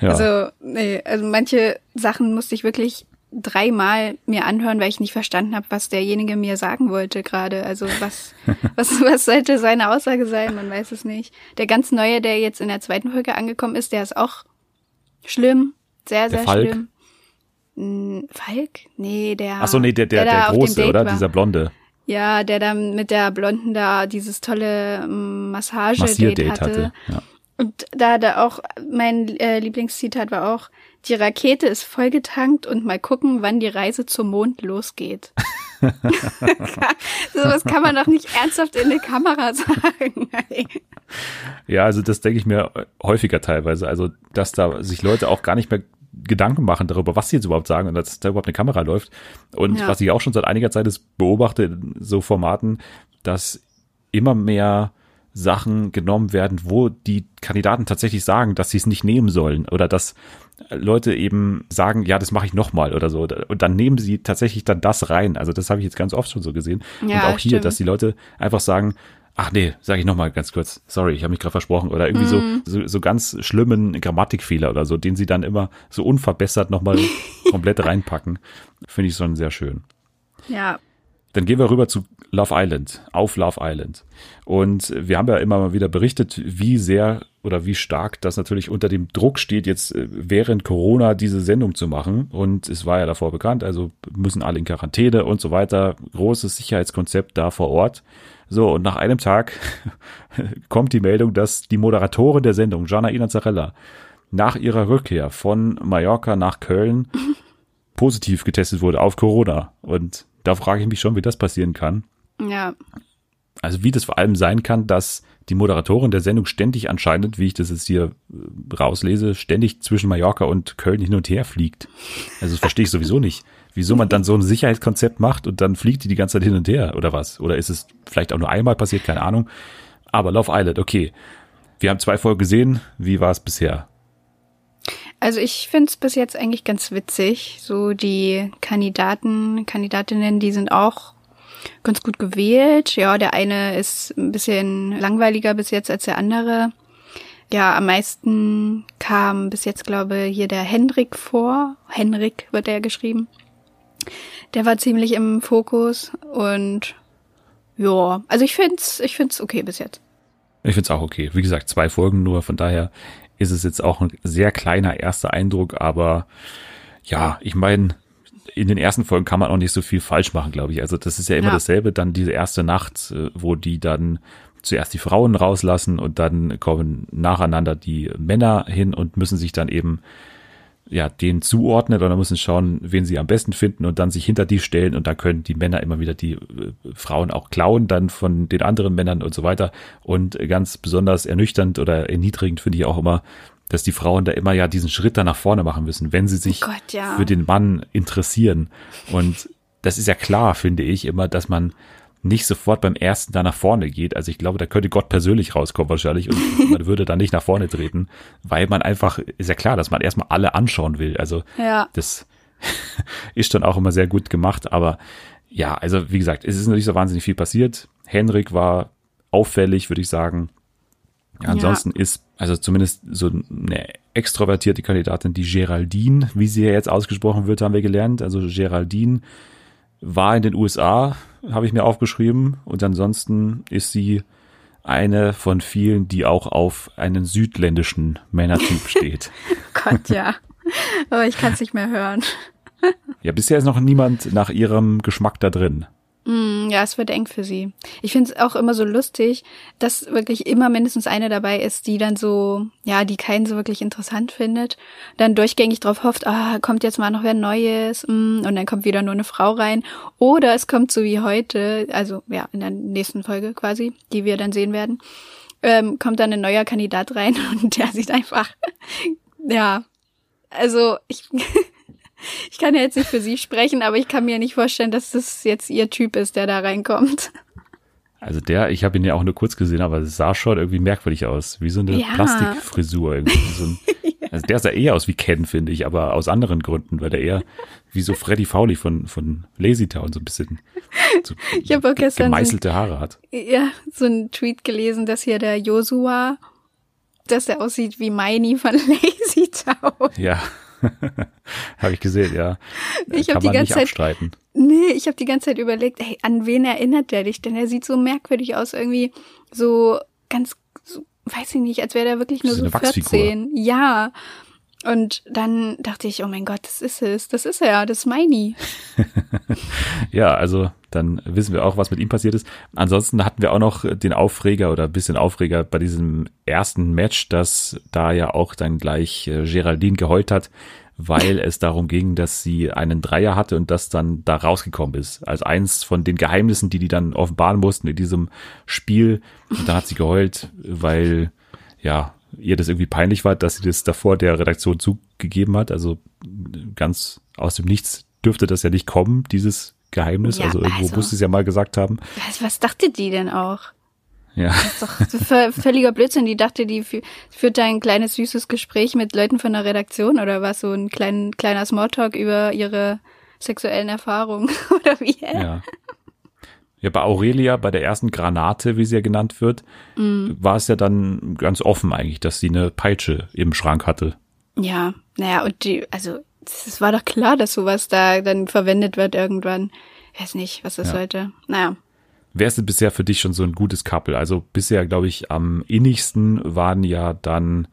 Ja. Also, nee, also manche Sachen musste ich wirklich dreimal mir anhören, weil ich nicht verstanden habe, was derjenige mir sagen wollte gerade. Also was, <laughs> was, was sollte seine Aussage sein? Man weiß es nicht. Der ganz neue, der jetzt in der zweiten Folge angekommen ist, der ist auch schlimm. Sehr, sehr Falk. schlimm. Hm, Falk? Nee, der. Ach so, nee, der, der, der, der große, oder? War. Dieser Blonde. Ja, der dann mit der Blonden da dieses tolle hm, Massage-Date hatte. hatte ja. Und da da auch, mein äh, Lieblingszitat war auch, die Rakete ist vollgetankt und mal gucken, wann die Reise zum Mond losgeht. <laughs> <laughs> so was kann man doch nicht ernsthaft in die Kamera sagen. ja, also das denke ich mir häufiger teilweise. Also, dass da sich Leute auch gar nicht mehr Gedanken machen darüber, was sie jetzt überhaupt sagen und dass da überhaupt eine Kamera läuft. Und ja. was ich auch schon seit einiger Zeit ist, beobachte in so Formaten, dass immer mehr Sachen genommen werden, wo die Kandidaten tatsächlich sagen, dass sie es nicht nehmen sollen oder dass Leute eben sagen, ja, das mache ich nochmal oder so. Und dann nehmen sie tatsächlich dann das rein. Also das habe ich jetzt ganz oft schon so gesehen. Ja, und auch hier, stimmt. dass die Leute einfach sagen, ach nee, sage ich nochmal ganz kurz, sorry, ich habe mich gerade versprochen. Oder irgendwie mhm. so, so, so ganz schlimmen Grammatikfehler oder so, den sie dann immer so unverbessert nochmal <laughs> komplett reinpacken. Finde ich schon sehr schön. Ja. Dann gehen wir rüber zu Love Island, auf Love Island. Und wir haben ja immer mal wieder berichtet, wie sehr oder wie stark das natürlich unter dem Druck steht, jetzt äh, während Corona diese Sendung zu machen. Und es war ja davor bekannt, also müssen alle in Quarantäne und so weiter. Großes Sicherheitskonzept da vor Ort. So, und nach einem Tag <laughs> kommt die Meldung, dass die Moderatorin der Sendung, Jana Inazarella, nach ihrer Rückkehr von Mallorca nach Köln <laughs> positiv getestet wurde auf Corona. Und da frage ich mich schon, wie das passieren kann. Ja. Also wie das vor allem sein kann, dass die Moderatorin der Sendung ständig anscheinend, wie ich das jetzt hier äh, rauslese, ständig zwischen Mallorca und Köln hin und her fliegt. Also das verstehe ich sowieso nicht. Wieso man dann so ein Sicherheitskonzept macht und dann fliegt die die ganze Zeit hin und her oder was? Oder ist es vielleicht auch nur einmal passiert, keine Ahnung. Aber Love Island, okay. Wir haben zwei Folgen gesehen. Wie war es bisher? Also ich finde es bis jetzt eigentlich ganz witzig. So die Kandidaten, Kandidatinnen, die sind auch ganz gut gewählt. Ja, der eine ist ein bisschen langweiliger bis jetzt als der andere. Ja, am meisten kam bis jetzt, glaube ich, hier der Henrik vor. Henrik wird er geschrieben. Der war ziemlich im Fokus und ja, also ich find's, ich find's okay bis jetzt. Ich find's auch okay. Wie gesagt, zwei Folgen nur, von daher ist es jetzt auch ein sehr kleiner erster Eindruck, aber ja, ich meine, in den ersten Folgen kann man auch nicht so viel falsch machen, glaube ich. Also das ist ja immer ja. dasselbe, dann diese erste Nacht, äh, wo die dann zuerst die Frauen rauslassen und dann kommen nacheinander die Männer hin und müssen sich dann eben ja, den zuordnen oder müssen schauen, wen sie am besten finden und dann sich hinter die stellen und dann können die Männer immer wieder die äh, Frauen auch klauen, dann von den anderen Männern und so weiter. Und ganz besonders ernüchternd oder erniedrigend finde ich auch immer, dass die Frauen da immer ja diesen Schritt da nach vorne machen müssen, wenn sie sich oh Gott, ja. für den Mann interessieren. Und das ist ja klar, finde ich immer, dass man nicht sofort beim ersten da nach vorne geht. Also ich glaube, da könnte Gott persönlich rauskommen wahrscheinlich und <laughs> man würde dann nicht nach vorne treten, weil man einfach, ist ja klar, dass man erstmal alle anschauen will. Also Ja. das <laughs> ist dann auch immer sehr gut gemacht, aber ja, also wie gesagt, es ist noch nicht so wahnsinnig viel passiert. Henrik war auffällig, würde ich sagen. Ja, ansonsten ist, also zumindest so eine extrovertierte Kandidatin, die Geraldine, wie sie ja jetzt ausgesprochen wird, haben wir gelernt. Also Geraldine war in den USA, habe ich mir aufgeschrieben. Und ansonsten ist sie eine von vielen, die auch auf einen südländischen Männertyp steht. <laughs> Gott, ja. Aber ich kann es nicht mehr hören. Ja, bisher ist noch niemand nach ihrem Geschmack da drin. Mm, Ja, es wird eng für sie. Ich finde es auch immer so lustig, dass wirklich immer mindestens eine dabei ist, die dann so, ja, die keinen so wirklich interessant findet, dann durchgängig drauf hofft, ah, kommt jetzt mal noch wer Neues, mm, und dann kommt wieder nur eine Frau rein. Oder es kommt so wie heute, also ja, in der nächsten Folge quasi, die wir dann sehen werden, ähm, kommt dann ein neuer Kandidat rein <laughs> und der sieht einfach, <laughs> ja, also ich, <laughs> ich kann ja jetzt nicht für sie sprechen, aber ich kann mir nicht vorstellen, dass das jetzt ihr Typ ist, der da reinkommt. Also der, ich habe ihn ja auch nur kurz gesehen, aber es sah schon irgendwie merkwürdig aus, wie so eine Ja. Plastikfrisur irgendwie. So ein, <laughs> also der sah eher aus wie Ken, finde ich, aber aus anderen Gründen, weil der eher wie so Freddy Fowley von, von Lazy Town so ein bisschen so Ich habe auch gestern so, gemeißelte Haare hat. ja, so einen Tweet gelesen, dass hier der Joshua, dass er aussieht wie Meini von <laughs> Lazy Town. Ja. <laughs> habe ich gesehen, ja. Ich Kann hab die ganze Zeit- abstreiten. Nee, ich habe die ganze Zeit überlegt, ey, an wen erinnert der dich? Denn er sieht so merkwürdig aus, irgendwie so ganz, so, weiß ich nicht, als wäre der wirklich nur So so, eine Wachsfigur. 14. Ja. Und dann dachte ich, oh mein Gott, das ist es, das ist er, das ist Meini. <laughs> Ja, also dann wissen wir auch, was mit ihm passiert ist. Ansonsten hatten wir auch noch den Aufreger oder ein bisschen Aufreger bei diesem ersten Match, dass da ja auch dann gleich äh, Geraldine geheult hat, weil es darum ging, dass sie einen Dreier hatte und das dann da rausgekommen ist. Als eins von den Geheimnissen, die die dann offenbaren mussten in diesem Spiel. Und dann hat sie geheult, weil ja ihr das irgendwie peinlich war, dass sie das davor der Redaktion zugegeben hat. Also ganz aus dem Nichts dürfte das ja nicht kommen, dieses Geheimnis. Ja, also irgendwo also- muss sie es ja mal gesagt haben. Was, was dachte die denn auch? Ja, Das ist doch völliger Blödsinn. Die dachte, die fü führt da ein kleines süßes Gespräch mit Leuten von der Redaktion oder was? So ein klein, kleiner Smalltalk über ihre sexuellen Erfahrungen <laughs> oder wie? ja. Ja, bei Aurelia, bei der ersten Granate, wie sie ja genannt wird, Mhm. war es ja dann ganz offen eigentlich, dass sie eine Peitsche im Schrank hatte. Ja, naja, und die, also, es war doch klar, dass sowas da dann verwendet wird irgendwann. Ich weiß nicht, was das Ja. sollte. Naja. Wer ist denn bisher für dich schon so ein gutes Couple? Also bisher, glaube ich, am innigsten waren ja dann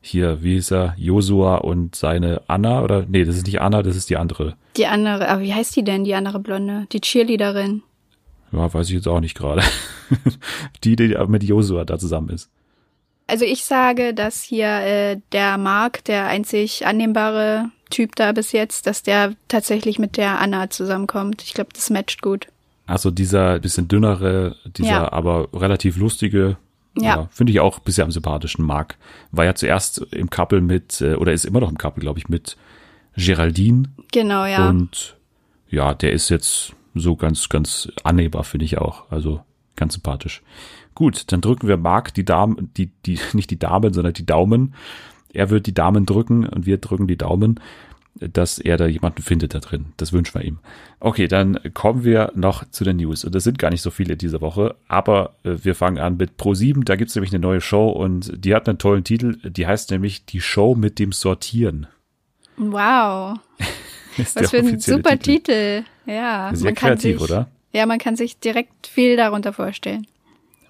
hier, wie hieß er, Josua und seine Anna, oder? Nee, das ist nicht Anna, das ist die andere. Die andere, aber wie heißt die denn, die andere Blonde? Die Cheerleaderin. Ja, weiß ich jetzt auch nicht gerade. <laughs> die, die mit Josua da zusammen ist. Also ich sage, dass hier äh, der Mark, der einzig annehmbare Typ da bis jetzt, dass der tatsächlich mit der Anna zusammenkommt. Ich glaube, das matcht gut. Also dieser bisschen dünnere, dieser Ja. aber relativ lustige, Ja. finde ich auch bisher am sympathischen Mark. War ja zuerst im Couple mit, äh, oder ist immer noch im Couple, glaube ich, mit Geraldine. Genau, ja. Und ja, der ist jetzt so ganz, ganz annehmbar, finde ich auch. Also ganz sympathisch. Gut, dann drücken wir Mark die Damen, die, die, <laughs> nicht die Damen, sondern die Daumen. Er wird die Damen drücken und wir drücken die Daumen, dass er da jemanden findet da drin. Das wünschen wir ihm. Okay, dann kommen wir noch zu den News. Und das sind gar nicht so viele diese Woche, aber äh, wir fangen an mit Pro7. Da gibt's nämlich eine neue Show und die hat einen tollen Titel. Die heißt nämlich Die Show mit dem Sortieren. Wow. <laughs> Ist Was für ein super Titel. Ja. Sehr man kann kreativ, sich, oder? Ja, man kann sich direkt viel darunter vorstellen.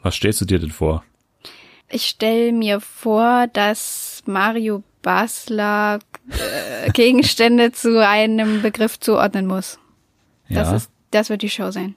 Was stellst du dir denn vor? Ich stelle mir vor, dass Mario Basler äh, Gegenstände <laughs> zu einem Begriff zuordnen muss. Das Ja. ist, das wird die Show sein.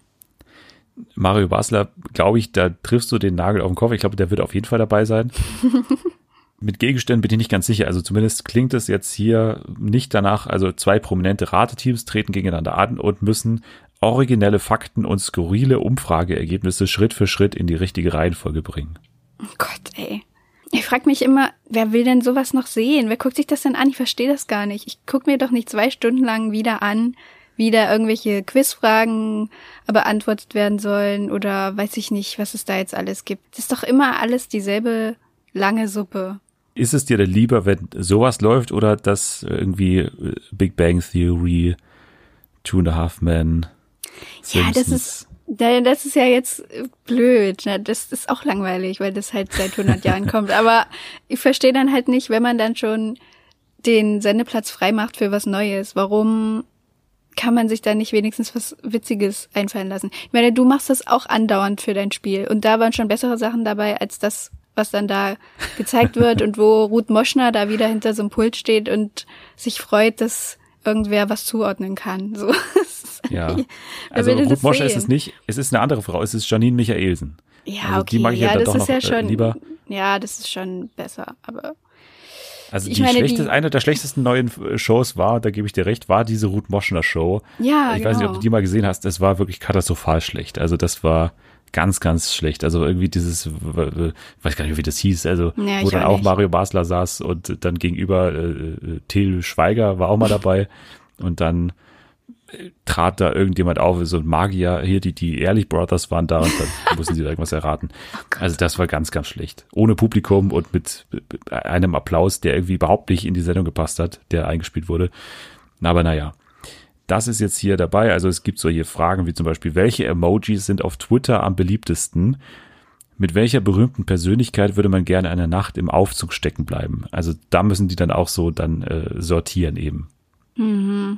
Mario Basler, glaube ich, da triffst du den Nagel auf den Kopf. Ich glaube, der wird auf jeden Fall dabei sein. <laughs> Mit Gegenständen bin ich nicht ganz sicher. Also zumindest klingt es jetzt hier nicht danach. Also zwei prominente Rateteams treten gegeneinander an und müssen originelle Fakten und skurrile Umfrageergebnisse Schritt für Schritt in die richtige Reihenfolge bringen. Oh Gott, ey. Ich frage mich immer, wer will denn sowas noch sehen? Wer guckt sich das denn an? Ich verstehe das gar nicht. Ich guck mir doch nicht zwei Stunden lang wieder an, wie da irgendwelche Quizfragen beantwortet werden sollen oder weiß ich nicht, was es da jetzt alles gibt. Das ist doch immer alles dieselbe lange Suppe. Ist es dir denn lieber, wenn sowas läuft oder das irgendwie äh, Big Bang Theory, Two and a Half Men, Simpsons? Ja, das ist das ist ja jetzt blöd. Ne? Das ist auch langweilig, weil das halt seit 100 Jahren <laughs> kommt. Aber ich verstehe dann halt nicht, wenn man dann schon den Sendeplatz freimacht für was Neues. Warum kann man sich da nicht wenigstens was Witziges einfallen lassen? Ich meine, du machst das auch andauernd für dein Spiel. Und da waren schon bessere Sachen dabei als das, was dann da gezeigt wird und wo Ruth Moschner da wieder hinter so einem Pult steht und sich freut, dass irgendwer was zuordnen kann. So. <laughs> Ja. Also Ruth Moschner ist es nicht. Es ist eine andere Frau. Es ist Janine Michaelsen. Ja, also okay. Die mag ich ja, ja das doch ist noch ja äh, schon, lieber. Ja, das ist schon besser, aber. Also die meine, schlechteste, die- eine der schlechtesten neuen äh, Shows war, da gebe ich dir recht, war diese Ruth Moschner Show. Ja, ich weiß nicht, ob genau. du die mal gesehen hast, das war wirklich katastrophal schlecht. Also das war ganz, ganz schlecht. Also irgendwie dieses, ich weiß gar nicht, wie das hieß, also Ja, wo dann auch auch. Mario Basler saß und dann gegenüber äh, äh, Till Schweiger war auch mal dabei und dann äh, trat da irgendjemand auf, so ein Magier, hier die, die Ehrlich Brothers waren da und dann <laughs> mussten sie da irgendwas erraten. Also das war ganz, ganz schlecht. Ohne Publikum und mit einem Applaus, der irgendwie überhaupt nicht in die Sendung gepasst hat, der eingespielt wurde. Aber naja, das ist jetzt hier dabei. Also es gibt solche Fragen wie zum Beispiel, welche Emojis sind auf Twitter am beliebtesten? Mit welcher berühmten Persönlichkeit würde man gerne eine Nacht im Aufzug stecken bleiben? Also da müssen die dann auch so dann äh, sortieren eben. <laughs>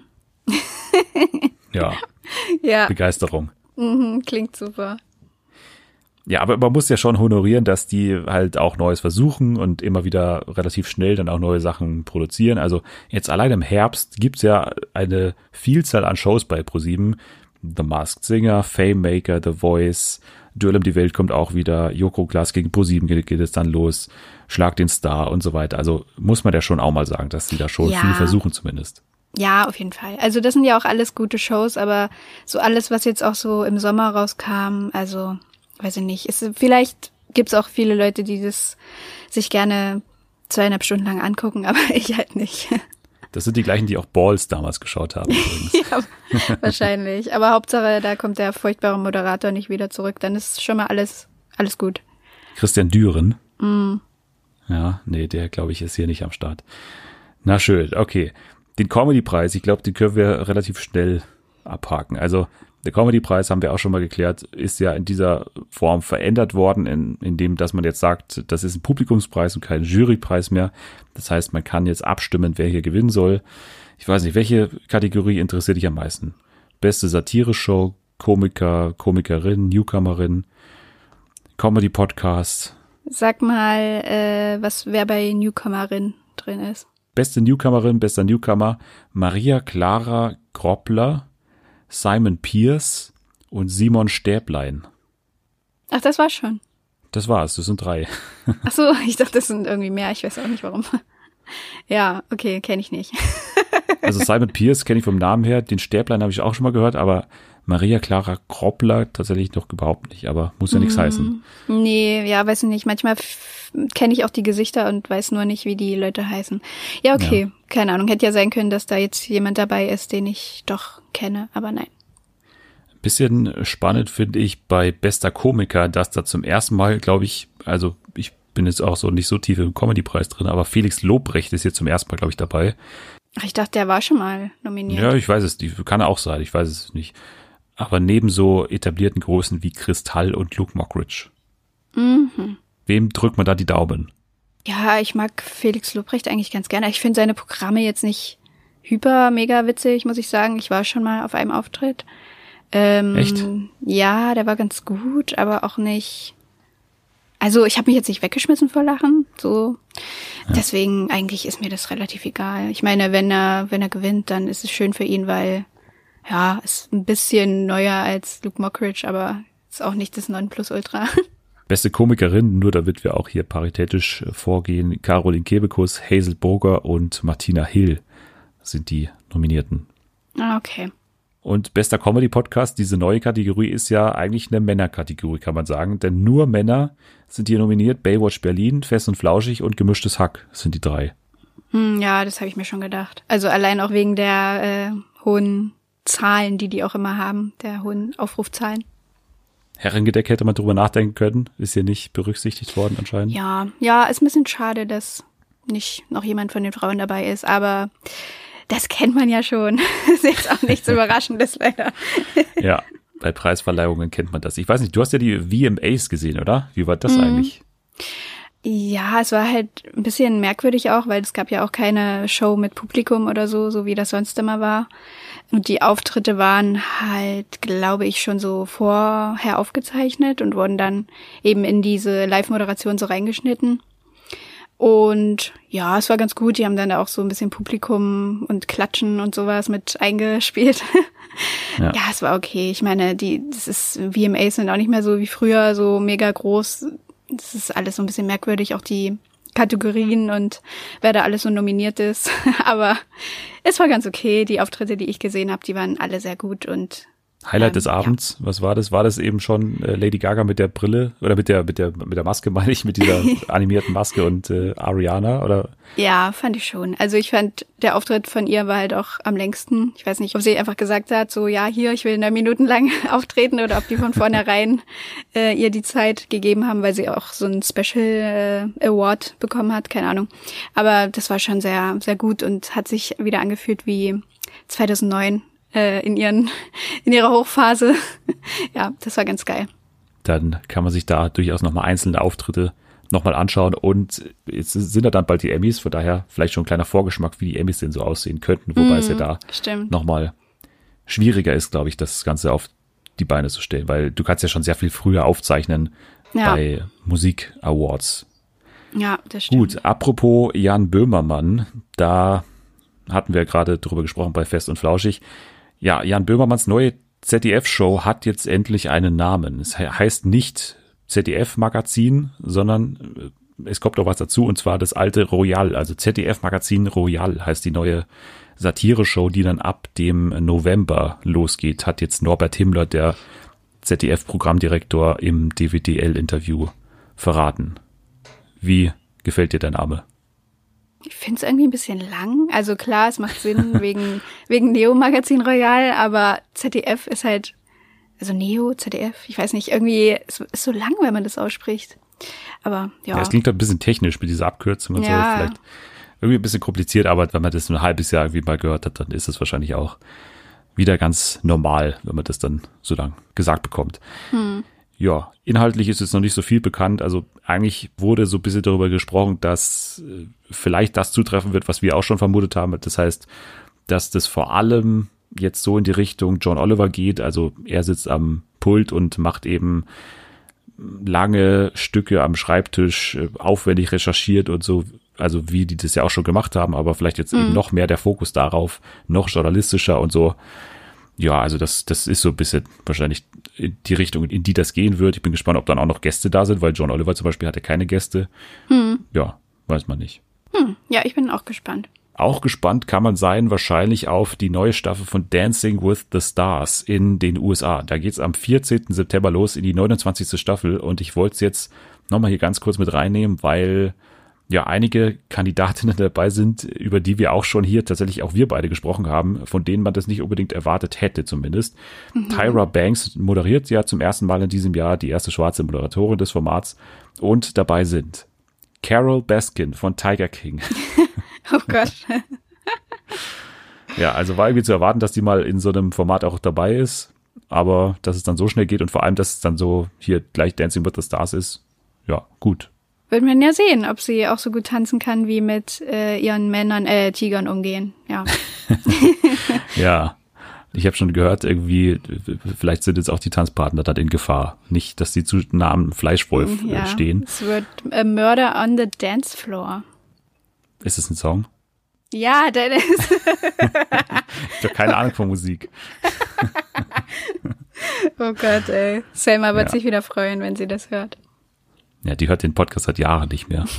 ja, Ja, Begeisterung. mhm, klingt super. Ja, aber man muss ja schon honorieren, dass die halt auch Neues versuchen und immer wieder relativ schnell dann auch neue Sachen produzieren. Also jetzt allein im Herbst gibt's ja eine Vielzahl an Shows bei ProSieben. The Masked Singer, Fame Maker, The Voice, Duell um die Welt kommt auch wieder, Joko Glas gegen ProSieben geht, geht es dann los, Schlag den Star und so weiter. Also muss man ja schon auch mal sagen, dass die da schon Ja. viel versuchen zumindest. Ja, auf jeden Fall. Also das sind ja auch alles gute Shows, aber so alles, was jetzt auch so im Sommer rauskam, also weiß ich nicht. Ist, vielleicht gibt's auch viele Leute, die das sich gerne zweieinhalb Stunden lang angucken, <laughs> aber ich halt nicht. Das sind die gleichen, die auch Balls damals geschaut haben übrigens. <laughs> ja, wahrscheinlich. Aber Hauptsache, da kommt der furchtbare Moderator nicht wieder zurück. Dann ist schon mal alles, alles gut. Christian Düren. Ja, nee, der glaube ich ist hier nicht am Start. Na schön, okay. Den Comedy-Preis, ich glaube, den können wir relativ schnell abhaken. Also der Comedy-Preis haben wir auch schon mal geklärt, ist ja in dieser Form verändert worden, in, in dem, dass man jetzt sagt, das ist ein Publikumspreis und kein Jurypreis mehr. Das heißt, man kann jetzt abstimmen, wer hier gewinnen soll. Ich weiß nicht, welche Kategorie interessiert dich am meisten? Beste Satire-Show, Komiker, Komikerin, Newcomerin, Comedy-Podcast, Sag mal, äh, was wer bei Newcomerin drin ist. Beste Newcomerin, bester Newcomer, Maria Clara Groppler, Simon Pierce und Simon Stäblein. Ach, das war schon. Das war's, das sind drei. <laughs> Ach so, ich dachte, das sind irgendwie mehr. Ich weiß auch nicht warum. <laughs> Ja, okay, kenne ich nicht. <laughs> Also Simon Pierce kenne ich vom Namen her, den Stäblein habe ich auch schon mal gehört, aber Maria Clara Groppler tatsächlich noch überhaupt nicht, aber muss ja nichts heißen. Nee, ja, weiß ich nicht. Manchmal kenne ich auch die Gesichter und weiß nur nicht, wie die Leute heißen. Ja, okay. Keine Ahnung. Hätte ja sein können, dass da jetzt jemand dabei ist, den ich doch kenne, aber nein. Bisschen spannend finde ich bei Bester Komiker, dass da zum ersten Mal, glaube ich, also ich bin jetzt auch so nicht so tief im Comedy-Preis drin, aber Felix Lobrecht ist jetzt zum ersten Mal, glaube ich, dabei. Ach, ich dachte, der war schon mal nominiert. Ja, ich weiß es nicht. Kann auch sein, ich weiß es nicht. Aber neben so etablierten Größen wie Kristall und Luke Mockridge. Wem drückt man da die Daumen? Ja, ich mag Felix Lobrecht eigentlich ganz gerne. Ich finde seine Programme jetzt nicht hyper mega witzig, muss ich sagen. Ich war schon mal auf einem Auftritt. Ähm, Echt? Ja, der war ganz gut, aber auch nicht. Also ich habe mich jetzt nicht weggeschmissen vor Lachen, so. Deswegen eigentlich ist mir das relativ egal. Ich meine, wenn er wenn er gewinnt, dann ist es schön für ihn, weil ja ist ein bisschen neuer als Luke Mockridge, aber ist auch nicht das Nonplusultra. <laughs> Beste Komikerin, nur damit wir auch hier paritätisch äh, vorgehen. Caroline Kebekus, Hazel Burger und Martina Hill sind die Nominierten. ah, okay. Und bester Comedy-Podcast, diese neue Kategorie ist ja eigentlich eine Männerkategorie, kann man sagen. Denn nur Männer sind hier nominiert. Baywatch Berlin, Fest und Flauschig und Gemischtes Hack sind die drei. Hm, ja, das habe ich mir schon gedacht. Also allein auch wegen der äh, hohen Zahlen, die die auch immer haben, der hohen Aufrufzahlen. Herrengedeck hätte man drüber nachdenken können, ist hier nicht berücksichtigt worden anscheinend. Ja, ja, ist ein bisschen schade, dass nicht noch jemand von den Frauen dabei ist, aber das kennt man ja schon. <laughs> ist jetzt auch nichts <laughs> Überraschendes leider. ja, bei Preisverleihungen kennt man das. Ich weiß nicht, du hast ja die VMAs gesehen, oder? Wie war das mhm. eigentlich? Ja, es war halt ein bisschen merkwürdig auch, weil es gab ja auch keine Show mit Publikum oder so, so wie das sonst immer war. Und die Auftritte waren halt, glaube ich, schon so vorher aufgezeichnet und wurden dann eben in diese Live-Moderation so reingeschnitten. Und ja, es war ganz gut. Die haben dann auch so ein bisschen Publikum und Klatschen und sowas mit eingespielt. Ja. <laughs> ja, es war okay. Ich meine, die, das ist, VMAs sind auch nicht mehr so wie früher, so mega groß. Das ist alles so ein bisschen merkwürdig, auch die Kategorien und wer da alles so nominiert ist. <laughs> Aber es war ganz okay. Die Auftritte, die ich gesehen habe, die waren alle sehr gut und Highlight ähm, des Abends, ja. was war das? War das eben schon äh, Lady Gaga mit der Brille oder mit der mit der mit der Maske <laughs> meine ich mit dieser <laughs> animierten Maske und äh, Ariana oder? Ja, fand ich schon. Also ich fand der Auftritt von ihr war halt auch am längsten. Ich weiß nicht, ob sie einfach gesagt hat, so ja hier, ich will einer Minuten lang <laughs> auftreten oder ob die von vornherein äh, ihr die Zeit gegeben haben, weil sie auch so ein Special äh, Award bekommen hat, keine Ahnung. Aber das war schon sehr sehr gut und hat sich wieder angefühlt wie 2009 äh, in ihren <laughs> in ihrer Hochphase. <laughs> ja, das war ganz geil. Dann kann man sich da durchaus nochmal einzelne Auftritte nochmal anschauen und jetzt sind ja dann bald die Emmys, von daher vielleicht schon ein kleiner Vorgeschmack, wie die Emmys denn so aussehen könnten, wobei mm, es ja da nochmal schwieriger ist, glaube ich, das Ganze auf die Beine zu stellen, weil du kannst ja schon sehr viel früher aufzeichnen ja. bei Musik Awards. Ja, das stimmt. Gut, apropos Jan Böhmermann, da hatten wir gerade drüber gesprochen bei Fest und Flauschig. Ja, Jan Böhmermanns neue ZDF-Show hat jetzt endlich einen Namen. Es heißt nicht ZDF-Magazin, sondern äh, es kommt auch was dazu, und zwar das alte Royal, also ZDF-Magazin Royal heißt die neue Satire-Show, die dann ab dem November losgeht, hat jetzt Norbert Himmler, der ZDF-Programmdirektor, im DWDL-Interview verraten. Wie gefällt dir der Name? Ich finde es irgendwie ein bisschen lang. Also klar, es macht Sinn <laughs> wegen, wegen Neo Magazin Royal, aber ZDF ist halt, also Neo, ZDF, ich weiß nicht, irgendwie es ist so lang, wenn man das ausspricht. Aber ja. Ja, es klingt ein bisschen technisch mit dieser Abkürzung und ja. so. Vielleicht irgendwie ein bisschen kompliziert, aber wenn man das ein halbes Jahr irgendwie mal gehört hat, dann ist es wahrscheinlich auch wieder ganz normal, wenn man das dann so lang gesagt bekommt. Hm. Ja, inhaltlich ist es noch nicht so viel bekannt. Also eigentlich wurde so ein bisschen darüber gesprochen, dass äh, vielleicht das zutreffen wird, was wir auch schon vermutet haben. Das heißt, dass das vor allem jetzt so in die Richtung John Oliver geht. Also er sitzt am Pult und macht eben lange Stücke am Schreibtisch, äh, aufwendig recherchiert und so, also wie die das ja auch schon gemacht haben, aber vielleicht jetzt mhm. eben noch mehr der Fokus darauf, noch journalistischer und so. Ja, also das, das ist so ein bisschen wahrscheinlich die Richtung, in die das gehen wird. Ich bin gespannt, ob dann auch noch Gäste da sind, weil John Oliver zum Beispiel hatte keine Gäste. Hm. Ja, weiß man nicht. Hm. Ja, ich bin auch gespannt. Auch gespannt kann man sein, wahrscheinlich auf die neue Staffel von Dancing with the Stars in den USA. Da geht's am 14. September los in die 29. Staffel und ich wollte es jetzt nochmal hier ganz kurz mit reinnehmen, weil ja einige Kandidatinnen dabei sind, über die wir auch schon hier tatsächlich auch wir beide gesprochen haben, von denen man das nicht unbedingt erwartet hätte zumindest. Mhm. Tyra Banks moderiert ja zum ersten Mal in diesem Jahr die erste schwarze Moderatorin des Formats und dabei sind Carol Baskin von Tiger King. <laughs> oh Gott. ja, also war irgendwie zu erwarten, dass die mal in so einem Format auch dabei ist, aber dass es dann so schnell geht und vor allem, dass es dann so hier gleich Dancing with the Stars ist, ja, gut wird man ja sehen, ob sie auch so gut tanzen kann, wie mit äh, ihren Männern, äh, Tigern umgehen. Ja. <laughs> ja. Ich habe schon gehört, irgendwie, vielleicht sind jetzt auch die Tanzpartner dann in Gefahr. Nicht, dass sie zu am Fleischwolf äh, ja, stehen. Es wird äh, Murder on the Dance Floor. Ist es ein Song? Ja, Dennis. <laughs> ich habe keine Ahnung von Musik. <laughs> oh Gott, ey. Selma wird ja. sich wieder freuen, wenn sie das hört. Ja, die hört den Podcast seit Jahren nicht mehr. <laughs>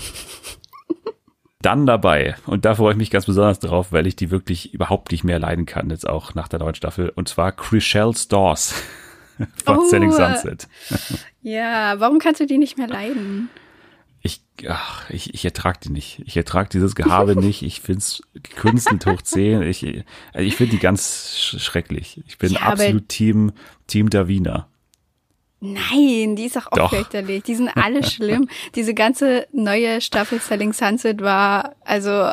Dann dabei, und da freue ich mich ganz besonders drauf, weil ich die wirklich überhaupt nicht mehr leiden kann, jetzt auch nach der neuen Staffel, und zwar Chriselle Stores <laughs> von oh, Selling Sunset. <laughs> ja, warum kannst du die nicht mehr leiden? Ich, ach, ich, ich ertrag die nicht. Ich ertrag dieses Gehabe nicht. Ich find's gekünstelt hoch 10. Ich, ich finde die ganz schrecklich. Ich bin ja, absolut Team, Team Davina. Nein, die ist auch, auch fürchterlich. Die sind alle <laughs> schlimm. Diese ganze neue Staffel Selling Sunset war, also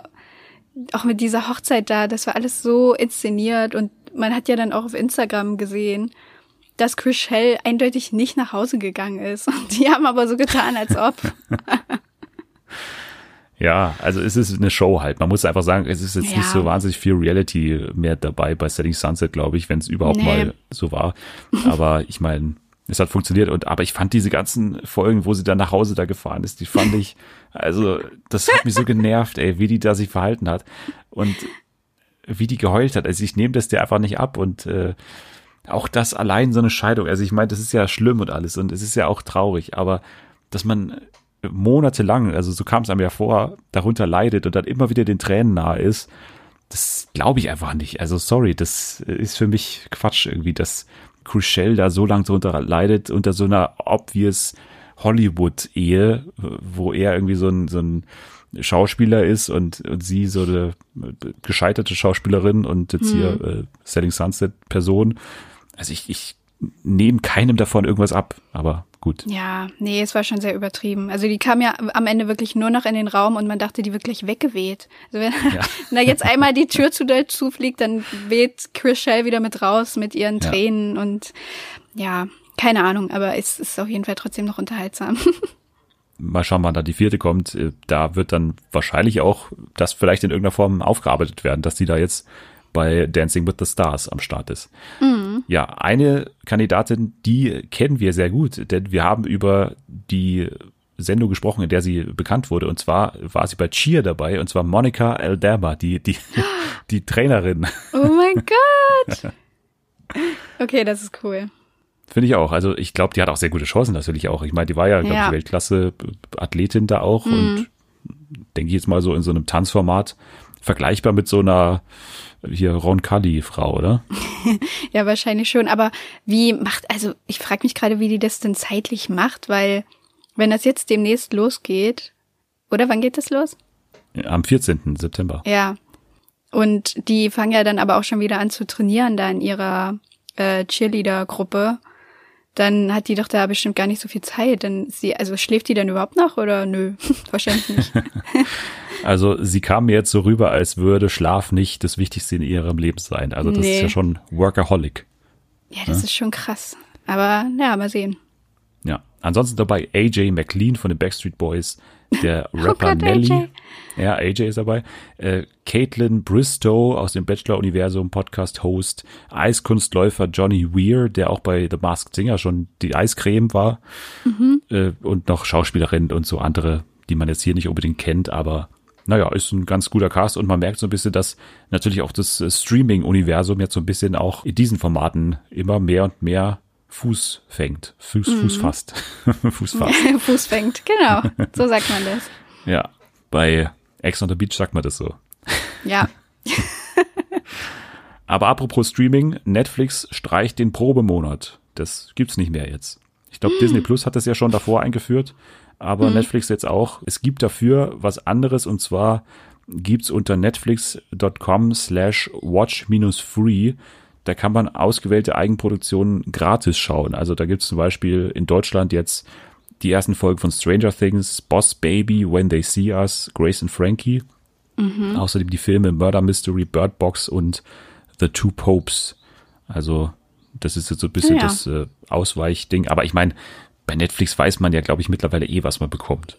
auch mit dieser Hochzeit da, das war alles so inszeniert und man hat ja dann auch auf Instagram gesehen, dass Chrishell eindeutig nicht nach Hause gegangen ist. Und die haben aber so getan, als ob. <laughs> Ja, also es ist eine Show halt. Man muss einfach sagen, es ist jetzt ja. nicht so wahnsinnig viel Reality mehr dabei bei Setting Sunset, glaube ich, wenn es überhaupt nee. mal so war. Aber ich meine, es hat funktioniert und aber ich fand diese ganzen Folgen, wo sie dann nach Hause da gefahren ist, die fand ich, also das hat mich so genervt, ey, wie die da sich verhalten hat und wie die geheult hat. Also ich nehme das dir einfach nicht ab und äh, auch das allein so eine Scheidung. Also ich meine, das ist ja schlimm und alles und es ist ja auch traurig, aber dass man monatelang, also so kam es einem ja vor, darunter leidet und dann immer wieder den Tränen nahe ist, das glaube ich einfach nicht. Also sorry, das ist für mich Quatsch irgendwie, dass Crushell da so lange drunter leidet, unter so einer obvious Hollywood-Ehe, wo er irgendwie so ein, so ein Schauspieler ist und, und sie so eine gescheiterte Schauspielerin und jetzt hm. hier äh, Selling Sunset Person. Also ich, ich nehme keinem davon irgendwas ab, aber gut. Ja, nee, es war schon sehr übertrieben. Also die kam ja am Ende wirklich nur noch in den Raum und man dachte, die wirklich weggeweht. Also wenn ja. <laughs> da jetzt einmal die Tür zu doll zufliegt, dann weht Chris Shell wieder mit raus mit ihren ja. Tränen und ja, keine Ahnung, aber es ist auf jeden Fall trotzdem noch unterhaltsam. <laughs> Mal schauen, wann da die vierte kommt. Äh, da wird dann wahrscheinlich auch das vielleicht in irgendeiner Form aufgearbeitet werden, dass die da jetzt bei Dancing with the Stars am Start ist. Mhm. Ja, eine Kandidatin, die kennen wir sehr gut, denn wir haben über die Sendung gesprochen, in der sie bekannt wurde. Und zwar war sie bei Cheer dabei, und zwar Monica Aldama, die, die, die Trainerin. Oh mein <laughs> Gott! Okay, das ist cool. Finde ich auch. Also ich glaube, die hat auch sehr gute Chancen natürlich auch. Ich meine, die war ja, glaube ja. ich, Weltklasse-Athletin da auch mhm. und denke ich jetzt mal so in so einem Tanzformat vergleichbar mit so einer hier Ron Cully Frau, oder? <laughs> ja, wahrscheinlich schon. Aber wie macht, also ich frage mich gerade, wie die das denn zeitlich macht, weil wenn das jetzt demnächst losgeht, oder wann geht das los? Am 14. September. Ja. Und die fangen ja dann aber auch schon wieder an zu trainieren da in ihrer äh, Cheerleader-Gruppe. Dann hat die doch da bestimmt gar nicht so viel Zeit. Dann sie, also schläft die dann überhaupt noch oder nö? <laughs> Wahrscheinlich nicht. <laughs> Also sie kam mir jetzt so rüber, als würde Schlaf nicht das Wichtigste in ihrem Leben sein. Also das nee. ist ja schon Workaholic. Ja, das ja? ist schon krass. Aber ja, mal sehen. Ja, ansonsten dabei AJ McLean von den Backstreet Boys, der oh <laughs> Rapper oh Gott, Nelly. AJ. Ja, AJ ist dabei. Äh, Caitlin Bristow aus dem Bachelor-Universum, Podcast-Host. Eiskunstläufer Johnny Weir, der auch bei The Masked Singer schon die Eiscreme war. Mhm. Äh, und noch Schauspielerin und so andere, die man jetzt hier nicht unbedingt kennt, aber naja, ist ein ganz guter Cast und man merkt so ein bisschen, dass natürlich auch das äh, Streaming-Universum jetzt so ein bisschen auch in diesen Formaten immer mehr und mehr Fuß fängt. Fuß, mhm. <laughs> Fuß fasst. Fuß <laughs> fasst. Fuß fängt, genau. So sagt man das. <laughs> Ja, bei Ex on the Beach sagt man das so. Ja. Aber apropos Streaming, Netflix streicht den Probemonat. Das gibt's nicht mehr jetzt. Ich glaube, hm. Disney Plus hat das ja schon davor eingeführt aber mhm. Netflix jetzt auch. Es gibt dafür was anderes und zwar gibt's unter netflix.com slash watch-free da kann man ausgewählte Eigenproduktionen gratis schauen. Also da gibt's zum Beispiel in Deutschland jetzt die ersten Folgen von Stranger Things, Boss Baby, When They See Us, Grace and Frankie. Mhm. Außerdem die Filme Murder Mystery, Bird Box und The Two Popes. Also das ist jetzt so ein bisschen ja. das äh, Ausweichding. Aber ich meine, bei Netflix weiß man ja, glaube ich, mittlerweile eh, was man bekommt.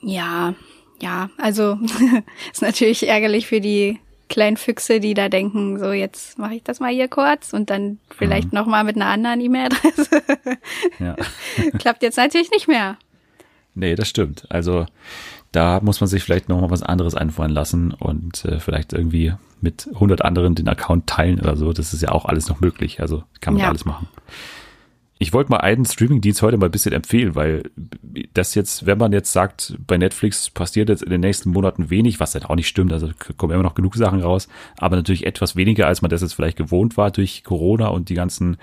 Ja, ja, also <laughs> ist natürlich ärgerlich für die kleinen Füchse, die da denken, so jetzt mache ich das mal hier kurz und dann vielleicht mhm. noch mal mit einer anderen E-Mail-Adresse. ja. <laughs> Klappt jetzt natürlich nicht mehr. Nee, das stimmt. Also da muss man sich vielleicht noch mal was anderes einfallen lassen und äh, vielleicht irgendwie mit 100 anderen den Account teilen oder so. Das ist ja auch alles noch möglich. Also kann man ja. alles machen. Ich wollte mal einen Streamingdienst heute mal ein bisschen empfehlen, weil das jetzt, wenn man jetzt sagt, bei Netflix passiert jetzt in den nächsten Monaten wenig, was dann auch nicht stimmt, also kommen immer noch genug Sachen raus, aber natürlich etwas weniger, als man das jetzt vielleicht gewohnt war durch Corona und die ganzen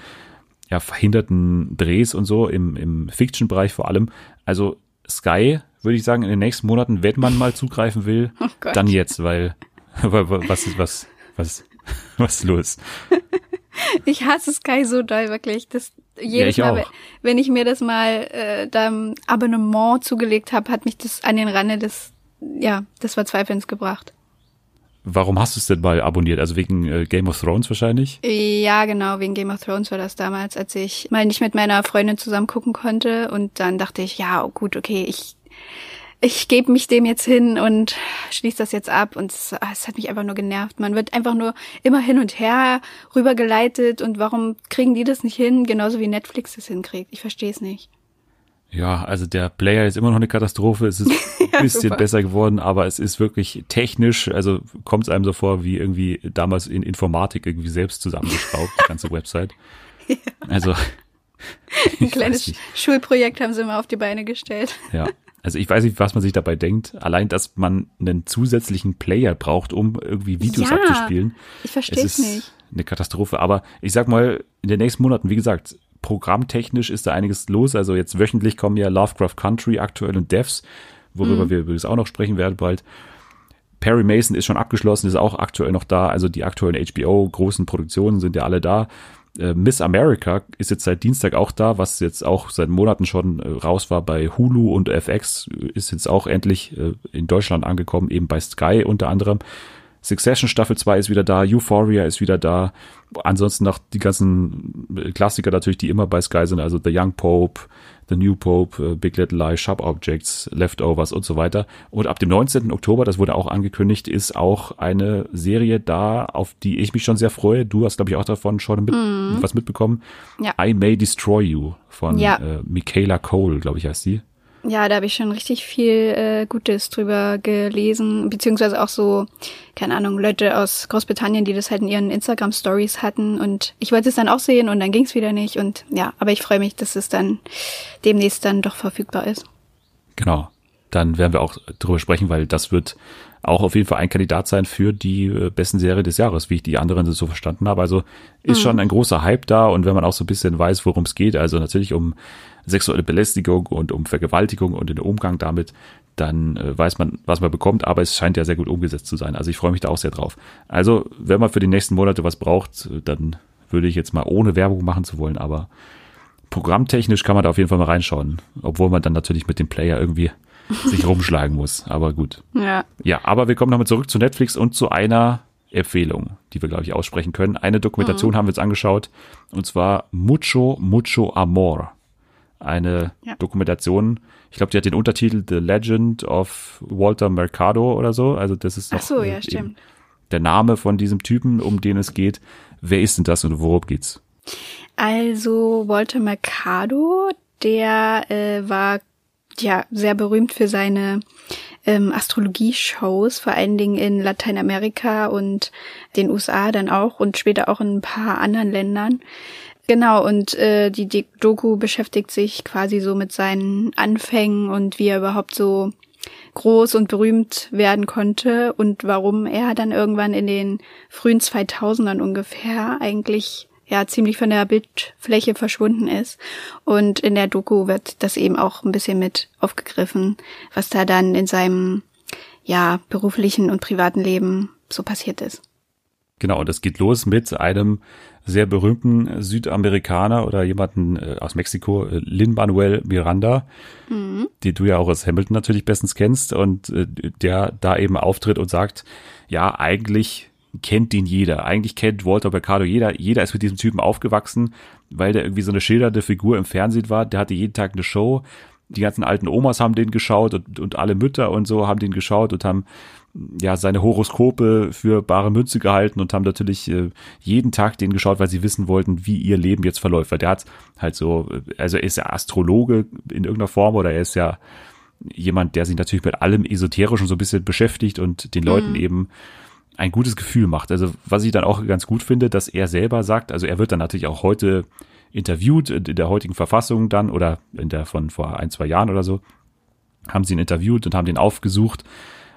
ja, verhinderten Drehs und so im, im Fiction-Bereich vor allem. Also Sky würde ich sagen, in den nächsten Monaten, wenn man mal zugreifen will, <laughs> oh dann jetzt, weil <laughs> was ist was was <laughs> was ist los? Ich hasse Sky so doll, wirklich. Das jedes ja, Mal, auch. wenn ich mir das mal äh, da Abonnement zugelegt habe, hat mich das an den Rande des, ja, des Verzweifelns gebracht. Warum hast du es denn mal abonniert? Also wegen äh, Game of Thrones wahrscheinlich? Ja, genau, wegen Game of Thrones war das damals, als ich mal nicht mit meiner Freundin zusammen gucken konnte. Und dann dachte ich, ja, gut, okay, ich ich gebe mich dem jetzt hin und schließe das jetzt ab und es, es, hat mich einfach nur genervt. Man wird einfach nur immer hin und her rübergeleitet und warum kriegen die das nicht hin, genauso wie Netflix das hinkriegt? Ich verstehe es nicht. Ja, also der Player ist immer noch eine Katastrophe. Es ist <laughs> ein bisschen super. besser geworden, aber es ist wirklich technisch, also kommt es einem so vor, wie irgendwie damals in Informatik irgendwie selbst zusammengeschraubt, die ganze Website. <laughs> Ja. Also. Ein <laughs> kleines Schulprojekt haben sie immer auf die Beine gestellt. Ja. Also ich weiß nicht, was man sich dabei denkt. Allein, dass man einen zusätzlichen Player braucht, um irgendwie Videos ja, abzuspielen. Ich verstehe es nicht. Eine Katastrophe. Aber ich sag mal, in den nächsten Monaten, wie gesagt, programmtechnisch ist da einiges los. Also jetzt wöchentlich kommen ja Lovecraft Country aktuell und Devs, worüber mhm. wir übrigens auch noch sprechen werden bald. Perry Mason ist schon abgeschlossen, ist auch aktuell noch da. Also die aktuellen HBO großen Produktionen sind ja alle da. Äh, Miss America ist jetzt seit Dienstag auch da, was jetzt auch seit Monaten schon äh, raus war bei Hulu und FX, ist jetzt auch endlich äh, in Deutschland angekommen, eben bei Sky unter anderem. Succession Staffel 2 ist wieder da, Euphoria ist wieder da. Ansonsten noch die ganzen Klassiker natürlich, die immer bei Sky sind, also The Young Pope, The New Pope, uh, Big Little Lies, Sharp Objects, Leftovers und so weiter. Und ab dem 19. Oktober, das wurde auch angekündigt, ist auch eine Serie da, auf die ich mich schon sehr freue. Du hast, glaube ich, auch davon schon mit, mm. was mitbekommen. Ja. I May Destroy You von ja. äh, Michaela Cole, glaube ich, heißt sie. Ja, da habe ich schon richtig viel äh, Gutes drüber gelesen, beziehungsweise auch so, keine Ahnung, Leute aus Großbritannien, die das halt in ihren Instagram-Stories hatten und ich wollte es dann auch sehen und dann ging es wieder nicht und ja, aber ich freue mich, dass es dann demnächst dann doch verfügbar ist. Genau, dann werden wir auch drüber sprechen, weil das wird auch auf jeden Fall ein Kandidat sein für die äh, besten Serie des Jahres, wie ich die anderen so verstanden habe. Also ist mhm. schon ein großer Hype da und wenn man auch so ein bisschen weiß, worum es geht, also natürlich um sexuelle Belästigung und um Vergewaltigung und den Umgang damit, dann äh, weiß man, was man bekommt, aber es scheint ja sehr gut umgesetzt zu sein. Also ich freue mich da auch sehr drauf. Also, wenn man für die nächsten Monate was braucht, dann würde ich jetzt mal ohne Werbung machen zu wollen, aber programmtechnisch kann man da auf jeden Fall mal reinschauen, obwohl man dann natürlich mit dem Player irgendwie <laughs> sich rumschlagen muss. Aber gut. Ja. Ja, aber wir kommen nochmal zurück zu Netflix und zu einer Empfehlung, die wir, glaube ich, aussprechen können. Eine Dokumentation mhm. haben wir uns angeschaut, und zwar Mucho, Mucho Amor. Eine ja. Dokumentation, ich glaube, die hat den Untertitel The Legend of Walter Mercado oder so. Also das ist noch so, ja, der Name von diesem Typen, um den es geht. Wer ist denn das und worum geht's? Also Walter Mercado, der äh, war ja sehr berühmt für seine ähm, Astrologie-Shows, vor allen Dingen in Lateinamerika und den USA dann auch und später auch in ein paar anderen Ländern. Genau, und äh, die, Doku beschäftigt sich quasi so mit seinen Anfängen und wie er überhaupt so groß und berühmt werden konnte und warum er dann irgendwann in den frühen 2000ern ungefähr eigentlich ja ziemlich von der Bildfläche verschwunden ist. Und in der Doku wird das eben auch ein bisschen mit aufgegriffen, was da dann in seinem ja beruflichen und privaten Leben so passiert ist. Genau, das geht los mit einem sehr berühmten Südamerikaner oder jemanden äh, aus Mexiko, äh, Lin Manuel Miranda, mhm. die du ja auch aus Hamilton natürlich bestens kennst und äh, der da eben auftritt und sagt, ja, eigentlich kennt ihn jeder. Eigentlich kennt Walter Mercado jeder. Jeder ist mit diesem Typen aufgewachsen, weil der irgendwie so eine schildernde Figur im Fernsehen war. Der hatte jeden Tag eine Show. Die ganzen alten Omas haben den geschaut und, und alle Mütter und so haben den geschaut und haben ja seine Horoskope für bare Münze gehalten und haben natürlich äh, jeden Tag den geschaut, weil sie wissen wollten, wie ihr Leben jetzt verläuft. Weil der hat halt so, also er ist ja Astrologe in irgendeiner Form oder er ist ja jemand, der sich natürlich mit allem Esoterischen so ein bisschen beschäftigt und den Leuten mhm. eben ein gutes Gefühl macht. Also was ich dann auch ganz gut finde, dass er selber sagt, also er wird dann natürlich auch heute interviewt in der heutigen Verfassung dann oder in der von vor ein, zwei Jahren oder so, haben sie ihn interviewt und haben den aufgesucht.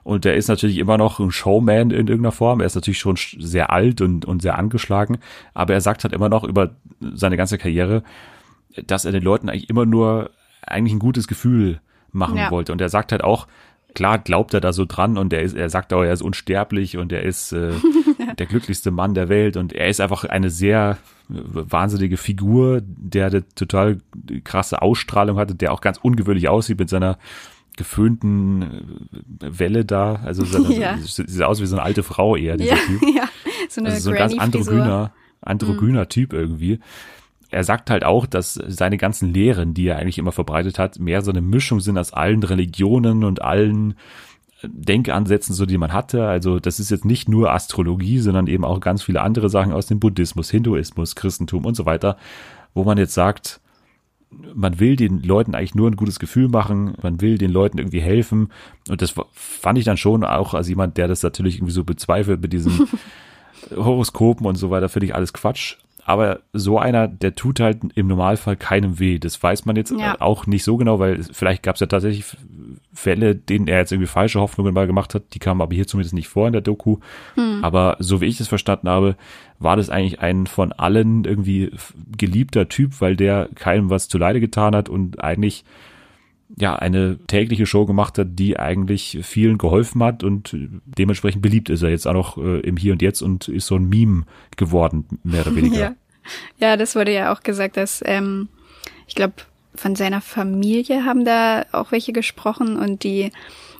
Und er ist natürlich immer noch ein Showman in irgendeiner Form. Er ist natürlich schon sehr alt und, und sehr angeschlagen, aber er sagt halt immer noch über seine ganze Karriere, dass er den Leuten eigentlich immer nur eigentlich ein gutes Gefühl machen Ja. wollte. Und er sagt halt auch, klar glaubt er da so dran und er ist, er sagt auch, er ist unsterblich und er ist äh, <laughs> der glücklichste Mann der Welt und er ist einfach eine sehr äh, wahnsinnige Figur, der eine total krasse Ausstrahlung hatte, der auch ganz ungewöhnlich aussieht mit seiner geföhnten äh, Welle da, also seine, <laughs> Ja. sieht aus wie so eine alte Frau eher, dieser Ja, Typ. <laughs> ja. So eine Also so ein ganz androgyner, androgyner Typ irgendwie. Er sagt halt auch, dass seine ganzen Lehren, die er eigentlich immer verbreitet hat, mehr so eine Mischung sind aus allen Religionen und allen Denkansätzen, so die man hatte. Also das ist jetzt nicht nur Astrologie, sondern eben auch ganz viele andere Sachen aus dem Buddhismus, Hinduismus, Christentum und so weiter, wo man jetzt sagt, man will den Leuten eigentlich nur ein gutes Gefühl machen, man will den Leuten irgendwie helfen. Und das fand ich dann schon auch als jemand, der das natürlich irgendwie so bezweifelt mit diesen <laughs> Horoskopen und so weiter, finde ich alles Quatsch. Aber so einer, der tut halt im Normalfall keinem weh. Das weiß man jetzt Ja. auch nicht so genau, weil vielleicht gab es ja tatsächlich Fälle, denen er jetzt irgendwie falsche Hoffnungen mal gemacht hat. Die kamen aber hier zumindest nicht vor in der Doku. Aber so wie ich es verstanden habe, war das eigentlich ein von allen irgendwie geliebter Typ, weil der keinem was zuleide getan hat und eigentlich ja eine tägliche Show gemacht hat, die eigentlich vielen geholfen hat und dementsprechend beliebt ist er jetzt auch noch äh, im Hier und Jetzt und ist so ein Meme geworden, mehr oder weniger. <laughs> Ja. ja, das wurde ja auch gesagt, dass ähm, ich glaube, von seiner Familie haben da auch welche gesprochen und die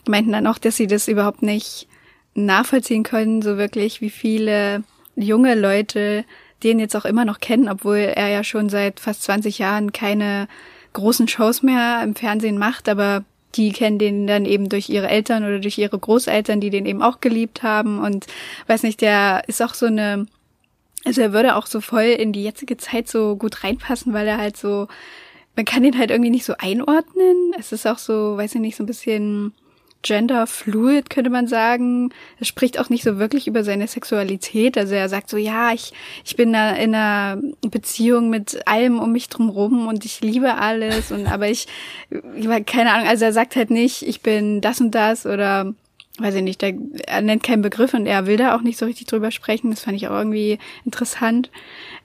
meinten dann auch, dass sie das überhaupt nicht nachvollziehen können, so wirklich, wie viele junge Leute den jetzt auch immer noch kennen, obwohl er ja schon seit fast 20 Jahren keine großen Shows mehr im Fernsehen macht, aber die kennen den dann eben durch ihre Eltern oder durch ihre Großeltern, die den eben auch geliebt haben und weiß nicht, der ist auch so eine also er würde auch so voll in die jetzige Zeit so gut reinpassen, weil er halt so, man kann ihn halt irgendwie nicht so einordnen. Es ist auch so, weiß ich nicht, so ein bisschen genderfluid, könnte man sagen. Er spricht auch nicht so wirklich über seine Sexualität. Also er sagt so, ja, ich, ich bin da in einer Beziehung mit allem um mich drum rum und ich liebe alles und aber ich, keine Ahnung, also er sagt halt nicht, ich bin das und das oder weiß ich nicht, der, er nennt keinen Begriff und er will da auch nicht so richtig drüber sprechen. Das fand ich auch irgendwie interessant.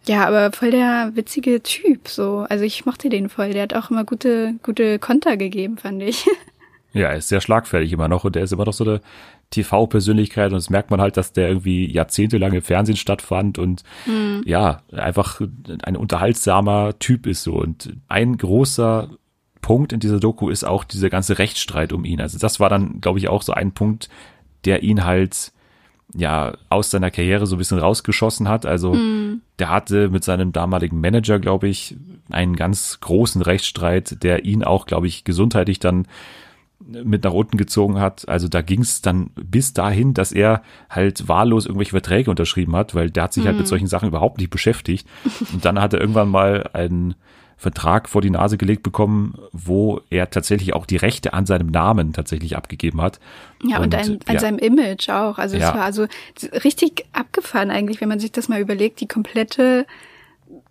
Ja, aber voll der witzige Typ, so. Also ich mochte den voll. Der hat auch immer gute, gute Konter gegeben, fand ich. <laughs> Ja, er ist sehr schlagfertig immer noch und er ist immer noch so eine TV-Persönlichkeit und das merkt man halt, dass der irgendwie jahrzehntelang im Fernsehen stattfand und ja, einfach ein unterhaltsamer Typ ist so. Und ein großer Punkt in dieser Doku ist auch dieser ganze Rechtsstreit um ihn. Also das war dann, glaube ich, auch so ein Punkt, der ihn halt ja aus seiner Karriere so ein bisschen rausgeschossen hat. Also der hatte mit seinem damaligen Manager, glaube ich, einen ganz großen Rechtsstreit, der ihn auch, glaube ich, gesundheitlich dann mit nach unten gezogen hat. Also da ging es dann bis dahin, dass er halt wahllos irgendwelche Verträge unterschrieben hat, weil der hat sich halt mit solchen Sachen überhaupt nicht beschäftigt. Und dann hat er irgendwann mal einen Vertrag vor die Nase gelegt bekommen, wo er tatsächlich auch die Rechte an seinem Namen tatsächlich abgegeben hat. Ja, und, Und, an, an ja. seinem Image auch. Also es Ja. war also richtig abgefahren eigentlich, wenn man sich das mal überlegt, die komplette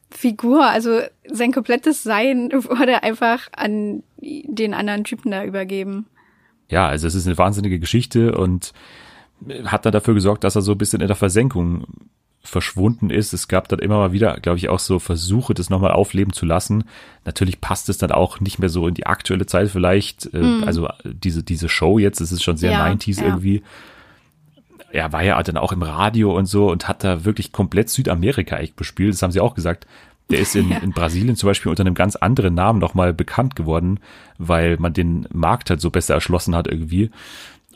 Figur, also sein komplettes Sein <laughs> wurde einfach an den anderen Typen da übergeben. ja, also es ist eine wahnsinnige Geschichte und hat dann dafür gesorgt, dass er so ein bisschen in der Versenkung verschwunden ist. Es gab dann immer mal wieder, glaube ich, auch so Versuche, das nochmal aufleben zu lassen. Natürlich passt es dann auch nicht mehr so in die aktuelle Zeit vielleicht. Äh, Also diese, diese Show jetzt, das ist schon sehr Ja, 90s ja. irgendwie. Er war ja dann auch im Radio und so und hat da wirklich komplett Südamerika eigentlich bespielt. Das haben sie auch gesagt. Der ist in, <laughs> Ja. in Brasilien zum Beispiel unter einem ganz anderen Namen nochmal bekannt geworden, weil man den Markt halt so besser erschlossen hat irgendwie.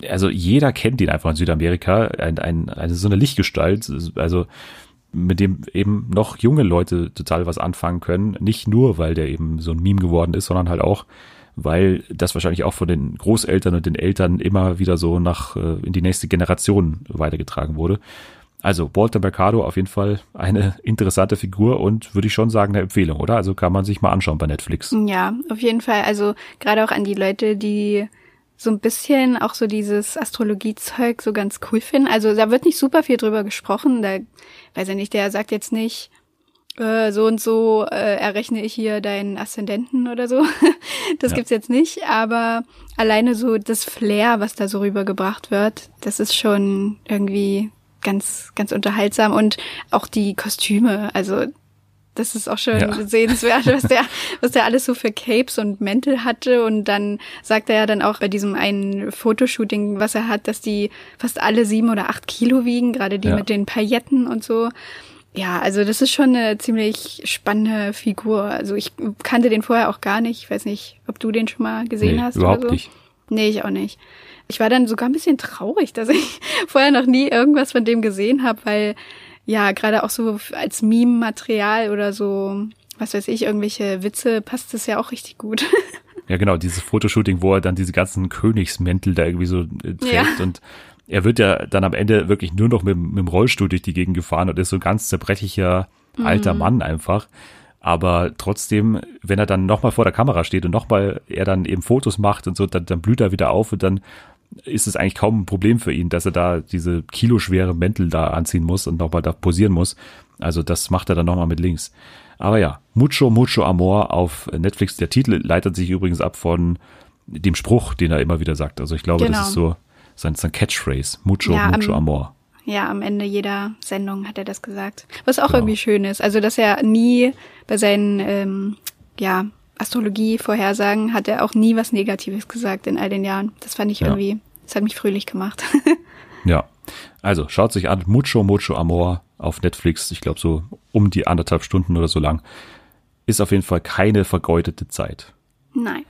Also jeder kennt ihn einfach in Südamerika, ein, ein, eine so eine Lichtgestalt, also mit dem eben noch junge Leute total was anfangen können. Nicht nur, weil der eben so ein Meme geworden ist, sondern halt auch, weil das wahrscheinlich auch von den Großeltern und den Eltern immer wieder so nach äh, in die nächste Generation weitergetragen wurde. Also Walter Mercado auf jeden Fall eine interessante Figur und würde ich schon sagen eine Empfehlung, oder? Also kann man sich mal anschauen bei Netflix. Ja, auf jeden Fall. Also gerade auch an die Leute, die so ein bisschen auch so dieses Astrologiezeug so ganz cool finden. Also da wird nicht super viel drüber gesprochen. Da weiß ich nicht, der sagt jetzt nicht, äh, so und so äh, errechne ich hier deinen Aszendenten oder so. <laughs> das Ja. gibt's jetzt nicht, aber alleine so das Flair, was da so rübergebracht wird, das ist schon irgendwie ganz, ganz unterhaltsam und auch die Kostüme. Also Das ist auch schon ja. sehenswert, was der, <laughs> was der alles so für Capes und Mäntel hatte. Und dann sagt er ja dann auch bei diesem einen Fotoshooting, was er hat, dass die fast alle sieben oder acht Kilo wiegen, gerade die ja. mit den Pailletten und so. Ja, also das ist schon eine ziemlich spannende Figur. Also ich kannte den vorher auch gar nicht. Ich weiß nicht, ob du den schon mal gesehen nee, hast. Überhaupt oder so. nicht. Nee, ich auch nicht. Ich war dann sogar ein bisschen traurig, dass ich <laughs> vorher noch nie irgendwas von dem gesehen habe, weil ja, gerade auch so als Meme-Material oder so, was weiß ich, irgendwelche Witze passt das ja auch richtig gut. <laughs> Ja, genau, dieses Fotoshooting, wo er dann diese ganzen Königsmäntel da irgendwie so äh, trägt ja. und er wird ja dann am Ende wirklich nur noch mit, mit dem Rollstuhl durch die Gegend gefahren und ist so ein ganz zerbrechlicher alter mhm. Mann einfach. Aber trotzdem, wenn er dann nochmal vor der Kamera steht und nochmal er dann eben Fotos macht und so, dann, dann blüht er wieder auf und dann ist es eigentlich kaum ein Problem für ihn, dass er da diese kiloschwere Mäntel da anziehen muss und nochmal da posieren muss. Also das macht er dann nochmal mit links. Aber ja, Mucho, Mucho Amor auf Netflix. Der Titel leitet sich übrigens ab von dem Spruch, den er immer wieder sagt. Also ich glaube, genau. das ist so sein, sein Catchphrase. Mucho, ja, Mucho am, Amor. Ja, am Ende jeder Sendung hat er das gesagt. Was auch genau. irgendwie schön ist. Also, dass er nie bei seinen, ähm, ja, Astrologie-Vorhersagen hat er auch nie was Negatives gesagt in all den Jahren. Das fand ich ja. irgendwie, das hat mich fröhlich gemacht. <laughs> ja. Also schaut sich an, Mucho Mucho Amor auf Netflix. Ich glaube so um die anderthalb Stunden oder so lang. Ist auf jeden Fall keine vergeudete Zeit. Nein.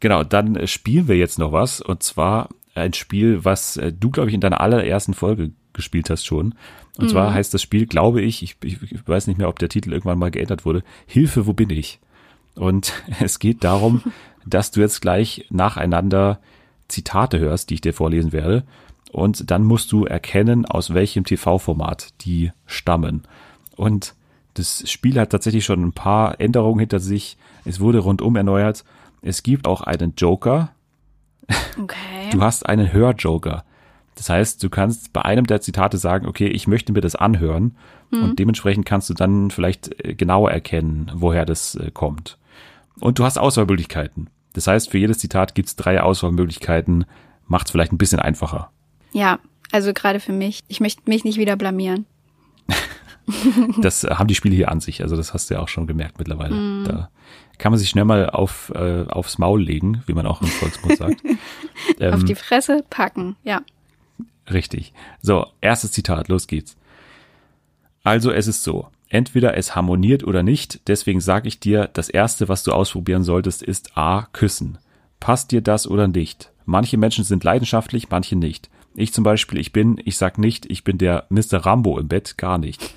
Genau, dann spielen wir jetzt noch was. Und zwar ein Spiel, was äh, du, glaube ich, in deiner allerersten Folge gespielt hast schon. Und mhm. zwar heißt das Spiel, glaube ich, ich, ich weiß nicht mehr, ob der Titel irgendwann mal geändert wurde, Hilfe, wo bin ich? Und <laughs> es geht darum, dass du jetzt gleich nacheinander Zitate hörst, die ich dir vorlesen werde. Und dann musst du erkennen, aus welchem TV-Format die stammen. Und das Spiel hat tatsächlich schon ein paar Änderungen hinter sich. Es wurde rundum erneuert. Es gibt auch einen Joker. Okay. Du hast einen Hörjoker. Das heißt, du kannst bei einem der Zitate sagen, okay, ich möchte mir das anhören. Mhm. Und dementsprechend kannst du dann vielleicht äh, genauer erkennen, woher das äh, kommt. Und du hast Auswahlmöglichkeiten. Das heißt, für jedes Zitat gibt's drei Auswahlmöglichkeiten. Macht's vielleicht ein bisschen einfacher. Ja, also gerade für mich. Ich möchte mich nicht wieder blamieren. <laughs> das haben die Spiele hier an sich. Also das hast du ja auch schon gemerkt mittlerweile. Mm. Da kann man sich schnell mal auf, äh, aufs Maul legen, wie man auch im Volksmund sagt. ähm, <laughs> auf die Fresse packen, ja. Richtig. So, erstes Zitat, los geht's. Also es ist so, entweder es harmoniert oder nicht, deswegen sage ich dir, das Erste, was du ausprobieren solltest, ist A, küssen. Passt dir das oder nicht? Manche Menschen sind leidenschaftlich, manche nicht. Ich zum Beispiel, ich bin, ich sag nicht, ich bin der Mr. Rambo im Bett, gar nicht.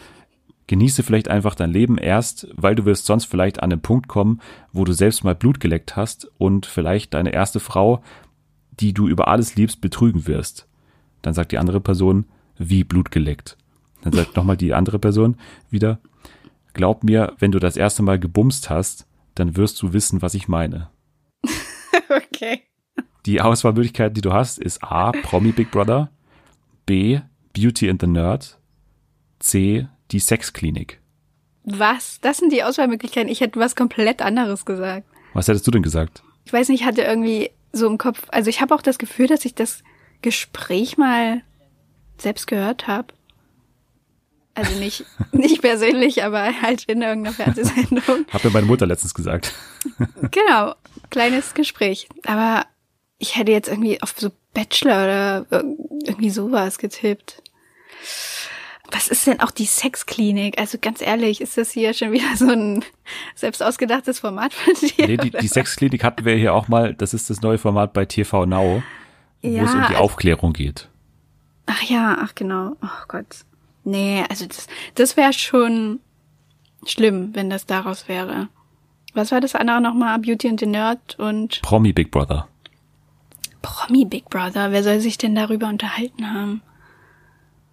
Genieße vielleicht einfach dein Leben erst, weil du wirst sonst vielleicht an den Punkt kommen, wo du selbst mal Blut geleckt hast und vielleicht deine erste Frau, die du über alles liebst, betrügen wirst. Dann sagt die andere Person, wie Blut geleckt. Dann sagt nochmal die andere Person wieder, glaub mir, wenn du das erste Mal gebumst hast, dann wirst du wissen, was ich meine. <laughs> okay. Die Auswahlmöglichkeit, die du hast, ist A, Promi Big Brother, B, Beauty and the Nerd, C, die Sexklinik. Was? Das sind die Auswahlmöglichkeiten. Ich hätte was komplett anderes gesagt. Was hättest du denn gesagt? Ich weiß nicht, ich hatte irgendwie so im Kopf, also ich habe auch das Gefühl, dass ich das Gespräch mal selbst gehört habe. Also nicht, nicht persönlich, aber halt in irgendeiner Fernsehsendung. <laughs> Hat mir meine Mutter letztens gesagt. genau, kleines Gespräch. Aber ich hätte jetzt irgendwie auf so Bachelor oder irgendwie sowas getippt. Was ist denn auch die Sexklinik? Also ganz ehrlich, ist das hier schon wieder so ein selbst ausgedachtes Format von dir? Nee, die, die Sexklinik hatten wir hier auch mal. Das ist das neue Format bei TV Now, wo ja, es um die Aufklärung geht. Ach ja, ach genau. Oh Gott. Nee, also das, das wäre schon schlimm, wenn das daraus wäre. Was war das andere nochmal? Beauty and the Nerd und Promi Big Brother. Promi Big Brother, wer soll sich denn darüber unterhalten haben?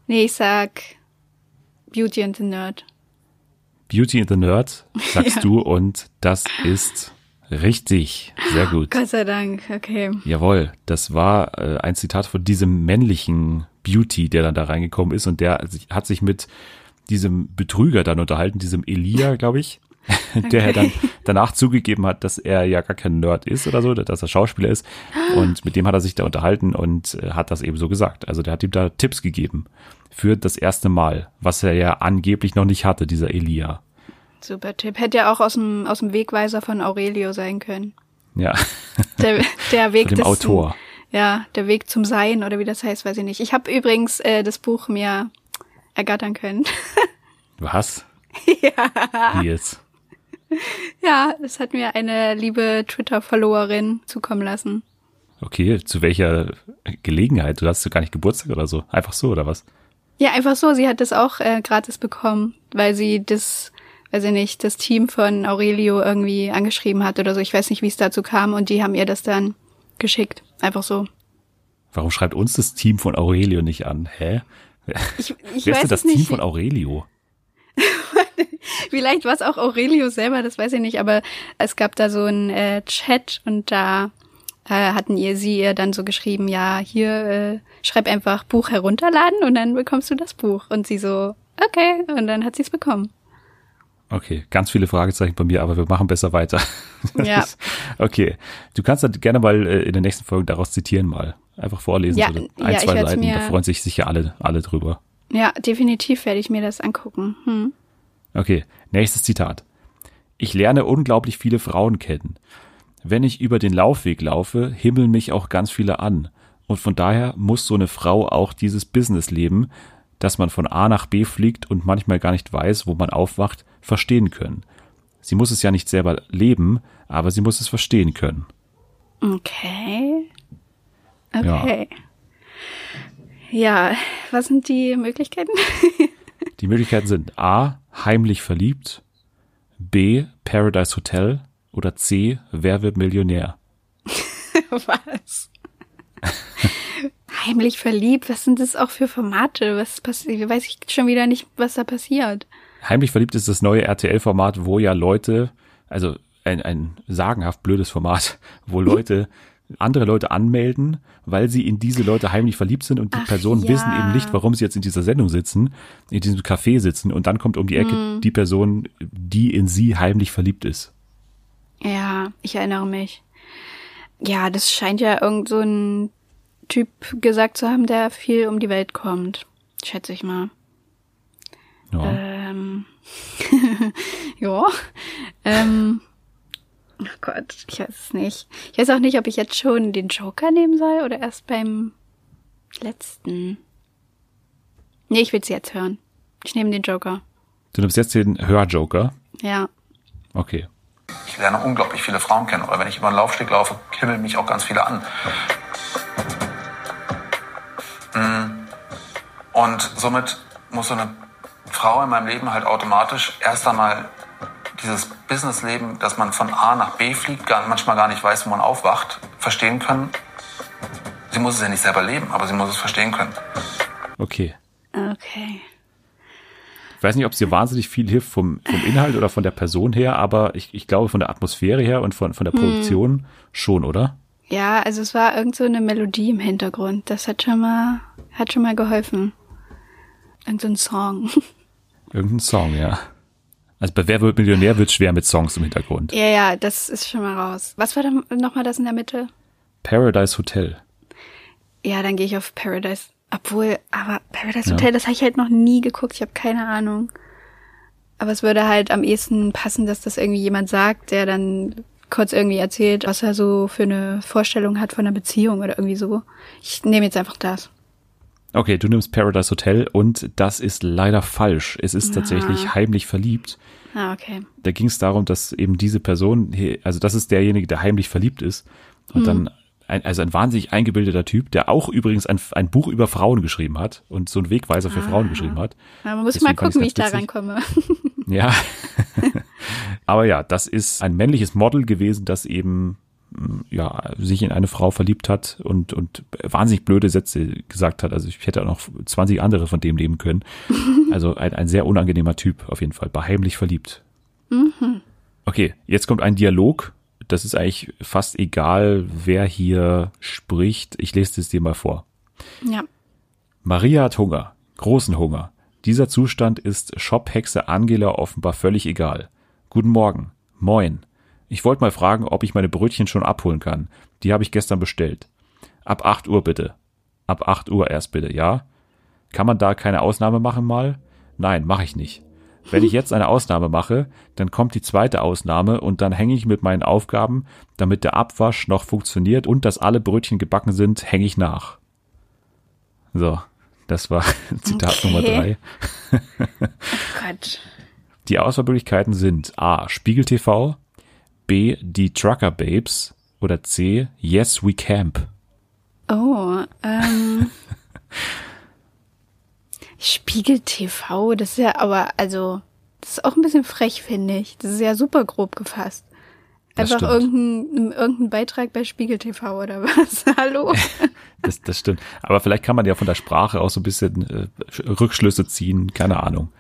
Nee, ich sag Beauty and the Nerd. Beauty and the Nerd, sagst ja. du, und das ist richtig. Sehr gut. Gott sei Dank, okay. Jawohl, das war äh, ein Zitat von diesem männlichen Beauty, der dann da reingekommen ist und der hat sich mit diesem Betrüger dann unterhalten, diesem Elia, glaube ich, <laughs> der okay. dann danach zugegeben hat, dass er ja gar kein Nerd ist oder so, dass er Schauspieler ist. Und mit dem hat er sich da unterhalten und äh, hat das eben so gesagt. Also der hat ihm da Tipps gegeben für das erste Mal, was er ja angeblich noch nicht hatte, dieser Elia. Super Tipp. Hätte ja auch aus dem, aus dem Wegweiser von Aurelio sein können. Ja. Der, der <laughs> Weg des, Autor. Ja, der Weg zum Sein oder wie das heißt, weiß ich nicht. Ich habe übrigens äh, das Buch mir ergattern können. <laughs> Was? ja. Wie jetzt? Ja, das hat mir eine liebe Twitter-Followerin zukommen lassen. Okay, zu welcher Gelegenheit? Du hast gar nicht Geburtstag oder so? Einfach so, oder was? Ja, einfach so. Sie hat das auch äh, gratis bekommen, weil sie das, weiß ich nicht, das Team von Aurelio irgendwie angeschrieben hat oder so. Ich weiß nicht, wie es dazu kam und die haben ihr das dann geschickt. Einfach so. Warum schreibt uns das Team von Aurelio nicht an? Hä? Ich, ich <laughs> Wer ist denn das. Team von Aurelio? <laughs> Vielleicht war es auch Aurelio selber, das weiß ich nicht, aber es gab da so einen äh, Chat und da äh, hatten ihr sie ihr dann so geschrieben, ja, hier äh, schreib einfach Buch herunterladen und dann bekommst du das Buch. Und sie so, okay, und dann hat sie es bekommen. Okay, ganz viele Fragezeichen bei mir, aber wir machen besser weiter. <laughs> Ja. okay, du kannst dann gerne mal äh, in der nächsten Folge daraus zitieren mal. Einfach vorlesen, Ja, so ja, ein, ich zwei Seiten, da freuen sich sicher alle, alle drüber. Ja, definitiv werde ich mir das angucken. Hm. Okay, nächstes Zitat. Ich lerne unglaublich viele Frauen kennen. Wenn ich über den Laufweg laufe, himmeln mich auch ganz viele an. Und von daher muss so eine Frau auch dieses Business leben, dass man von A nach B fliegt und manchmal gar nicht weiß, wo man aufwacht, verstehen können. Sie muss es ja nicht selber leben, aber sie muss es verstehen können. Okay. Okay. Ja. was sind die Möglichkeiten? <laughs> Die Möglichkeiten sind A, heimlich verliebt, B, Paradise Hotel oder C, Wer wird Millionär? <laughs> Was? Heimlich verliebt, was sind das auch für Formate? Was passiert? Weiß ich schon wieder nicht, was da passiert. Heimlich verliebt ist das neue RTL-Format, wo ja Leute, also ein, ein sagenhaft blödes Format, wo <laughs> Leute andere Leute anmelden, weil sie in diese Leute heimlich verliebt sind und die Ach Personen ja. wissen eben nicht, warum sie jetzt in dieser Sendung sitzen, in diesem Café sitzen und dann kommt um die Ecke Mhm. die Person, die in sie heimlich verliebt ist. Ja, ich erinnere mich. Ja, das scheint ja irgend so ein Typ gesagt zu haben, der viel um die Welt kommt. Schätze ich mal. Ja. Ähm. <laughs> ja. Ähm. Oh Gott, ich weiß es nicht. Ich weiß auch nicht, ob ich jetzt schon den Joker nehmen soll oder erst beim letzten. Nee, ich will es jetzt hören. Ich nehme den Joker. Du nimmst jetzt den Hörjoker. Ja. Okay. Ich lerne unglaublich viele Frauen kennen. Oder wenn ich über einen Laufsteg laufe, himmeln mich auch ganz viele an. Mm. Und somit muss so eine Frau in meinem Leben halt automatisch erst einmal dieses Businessleben, dass man von A nach B fliegt, gar, manchmal gar nicht weiß, wo man aufwacht, verstehen können. Sie muss es ja nicht selber leben, aber sie muss es verstehen können. Okay. Okay. Ich weiß nicht, ob es dir wahnsinnig viel hilft vom, vom Inhalt oder von der Person her, aber ich, ich glaube von der Atmosphäre her und von, von der Produktion schon, oder? Ja, also es war irgend so eine Melodie im Hintergrund. Das hat schon mal, hat schon mal geholfen. Irgend so ein Song. <laughs> Irgendein Song, ja. Also bei Wer wird Millionär wird schwer mit Songs im Hintergrund. ja, ja, das ist schon mal raus. Was war dann nochmal das in der Mitte? Paradise Hotel. Ja, dann gehe ich auf Paradise. Obwohl, aber Paradise Hotel, das habe ich halt noch nie geguckt. Ich habe keine Ahnung. Aber es würde halt am ehesten passen, dass das irgendwie jemand sagt, der dann kurz irgendwie erzählt, was er so für eine Vorstellung hat von einer Beziehung oder irgendwie so. Ich nehme jetzt einfach das. Okay, du nimmst Paradise Hotel und das ist leider falsch. Es ist tatsächlich heimlich verliebt. Ah, okay. Da ging es darum, dass eben diese Person, also das ist derjenige, der heimlich verliebt ist und dann ein, also ein wahnsinnig eingebildeter Typ, der auch übrigens ein, ein Buch über Frauen geschrieben hat und so ein Wegweiser für Frauen geschrieben hat. Ja, man muss Deswegen mal gucken, wie ich da rankomme. Ja. <laughs> Aber ja, das ist ein männliches Model gewesen, das eben ja, sich in eine Frau verliebt hat und, und wahnsinnig blöde Sätze gesagt hat. Also ich hätte auch noch 20 andere von dem nehmen können. <laughs> Also ein, ein sehr unangenehmer Typ auf jeden Fall, war heimlich verliebt. Okay, jetzt kommt ein Dialog. Das ist eigentlich fast egal, wer hier spricht. Ich lese es dir mal vor. ja. Maria hat Hunger, großen Hunger. Dieser Zustand ist Shop-Hexe Angela offenbar völlig egal. Guten Morgen. Moin. Ich wollte mal fragen, ob ich meine Brötchen schon abholen kann. Die habe ich gestern bestellt. Ab 8 Uhr bitte. Ab 8 Uhr erst bitte, ja? Kann man da keine Ausnahme machen mal? Nein, mache ich nicht. wenn ich jetzt eine Ausnahme mache, dann kommt die zweite Ausnahme und dann hänge ich mit meinen Aufgaben, damit der Abwasch noch funktioniert und dass alle Brötchen gebacken sind, hänge ich nach. So, das war <laughs> Zitat Okay. Nummer drei. Oh Gott. Die Auswahlmöglichkeiten sind A. Spiegel TV, B. Die Trucker Babes oder C. Yes We Camp. Oh, ähm. <laughs> Spiegel TV, das ist ja aber, also, das ist auch ein bisschen frech, finde ich. Das ist ja super grob gefasst. Das Einfach stimmt. irgendein, irgendein Beitrag bei Spiegel TV oder was? <laughs> Hallo? <laughs> Das, das stimmt. Aber vielleicht kann man ja von der Sprache auch so ein bisschen äh, Rückschlüsse ziehen, keine Ahnung.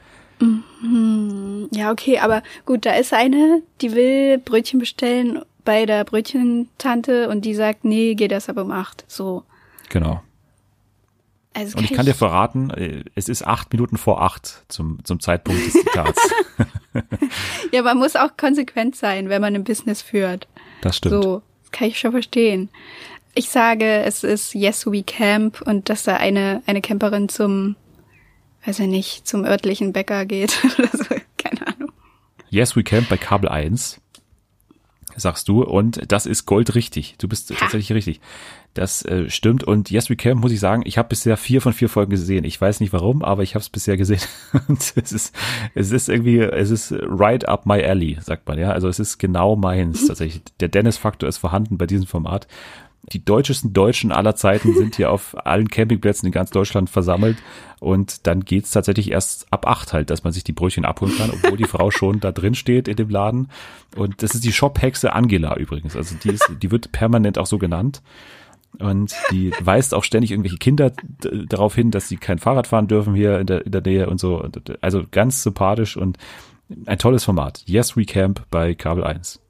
Ja, okay, aber gut, da ist eine, die will Brötchen bestellen bei der Brötchentante und die sagt, nee, geht erst aber um acht. So. Genau. Also Und ich kann dir verraten, äh, es ist acht Minuten vor acht zum, zum Zeitpunkt des Zitats. <laughs> Ja, man muss auch konsequent sein, wenn man ein Business führt. Das stimmt. So, das kann ich schon verstehen. Ich sage, es ist Yes We Camp und dass da eine, eine Camperin zum, weiß ich nicht, zum örtlichen Bäcker geht <laughs> oder so. Yes We Camp bei Kabel 1, sagst du. Und das ist goldrichtig. Du bist tatsächlich richtig. Das äh, stimmt. Und Yes We Camp, muss ich sagen, ich habe bisher vier von vier Folgen gesehen. Ich weiß nicht warum, aber ich habe es bisher gesehen. <laughs> Und es ist, es ist irgendwie, es ist right up my alley, sagt man. Ja, also es ist genau meins tatsächlich. Der Dennis-Faktor ist vorhanden bei diesem Format. Die deutschesten Deutschen aller Zeiten sind hier auf allen Campingplätzen in ganz Deutschland versammelt. Und dann geht's tatsächlich erst ab acht halt, dass man sich die Brötchen abholen kann, obwohl die Frau schon da drin steht in dem Laden. Und das ist die Shop-Hexe Angela übrigens. Also die ist, die wird permanent auch so genannt. Und die weist auch ständig irgendwelche Kinder darauf hin, dass sie kein Fahrrad fahren dürfen hier in der, in der Nähe und so. Also ganz sympathisch und ein tolles Format. Yes We Camp bei Kabel 1.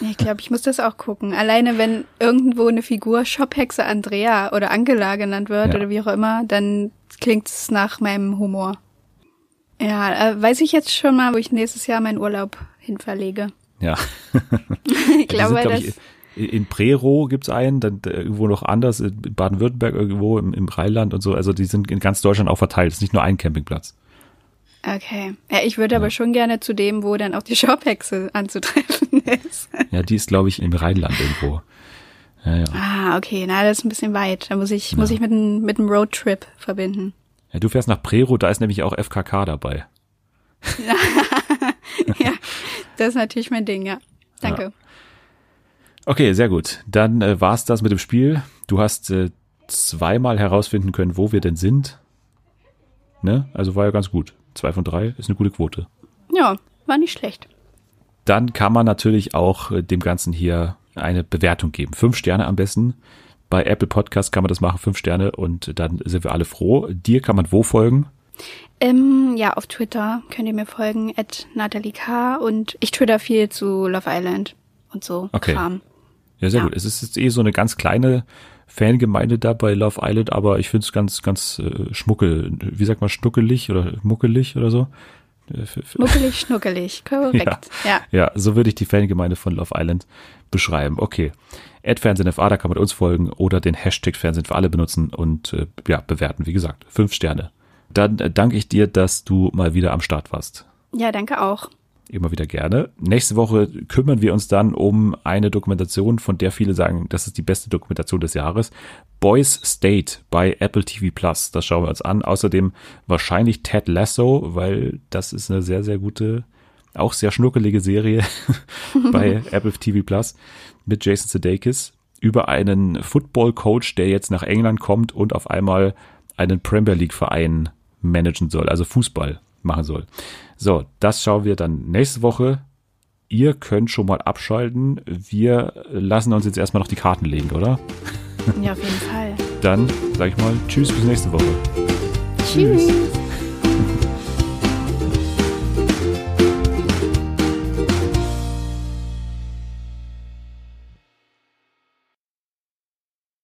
Ich glaube, ich muss das auch gucken. Alleine wenn irgendwo eine Figur Shophexe Andrea oder Angela genannt wird Ja. oder wie auch immer, dann klingt es nach meinem Humor. Ja, äh, weiß ich jetzt schon mal, wo ich nächstes Jahr meinen Urlaub hin verlege. Ja. <laughs> Ich glaube, glaub das, ich, in Prero gibt's einen, dann äh, irgendwo noch anders, in Baden-Württemberg irgendwo, im, im Rheinland und so. Also die sind in ganz Deutschland auch verteilt. Es ist nicht nur ein Campingplatz. Okay. Ja, ich würde aber schon gerne zu dem, wo dann auch die <laughs> Shophexe anzutreffen ist. Ja, die ist, glaube ich, im Rheinland irgendwo. Ja, ja. Ah, okay, na, das ist ein bisschen weit. Da muss ich, muss ich mit einem mit einem Roadtrip verbinden. ja. Du fährst nach Prero, da ist nämlich auch FKK dabei. <laughs> ja, das ist natürlich mein Ding, ja. Danke. Okay, sehr gut. Dann äh, war's das mit dem Spiel. Du hast äh, zweimal herausfinden können, wo wir denn sind. Ne? Also war ja ganz gut. Zwei von drei ist eine gute Quote. Ja, war nicht schlecht. Dann kann man natürlich auch äh, dem Ganzen hier eine Bewertung geben. Fünf Sterne am besten. Bei Apple Podcast kann man das machen, fünf Sterne und dann sind wir alle froh. Dir kann man wo folgen? Ähm, ja, auf Twitter könnt ihr mir folgen, at Natalie K. Und ich twitter viel zu Love Island und so Okay. Kram. Ja, sehr Ja. gut. Es ist jetzt eh so eine ganz kleine Fangemeinde da bei Love Island, aber ich finde es ganz, ganz äh, schmuckel. Wie sagt man, schnuckelig oder muckelig oder so? Äh, Muckelig, schnuckelig, <laughs> korrekt. Ja. Ja, so würde ich die Fangemeinde von Love Island beschreiben. Okay. Ad da kann man uns folgen oder den Hashtag Fernsehen für alle benutzen und äh, ja, bewerten, wie gesagt. Fünf Sterne. Dann äh, danke ich dir, dass du mal wieder am Start warst. ja, danke auch. Immer wieder gerne. Nächste Woche kümmern wir uns dann um eine Dokumentation, von der viele sagen, das ist die beste Dokumentation des Jahres. Boys State bei Apple TV Plus. Das schauen wir uns an. Außerdem wahrscheinlich Ted Lasso, weil das ist eine sehr, sehr gute, auch sehr schnuckelige Serie <laughs> bei <laughs> Apple TV Plus mit Jason Sudeikis über einen Football Coach, der jetzt nach England kommt und auf einmal einen Premier League Verein managen soll, also Fußball machen soll. So, das schauen wir dann nächste Woche. Ihr könnt schon mal abschalten. Wir lassen uns jetzt erstmal noch die Karten legen, oder? Ja, auf jeden Fall. Dann sage ich mal Tschüss bis nächste Woche. Tschüss.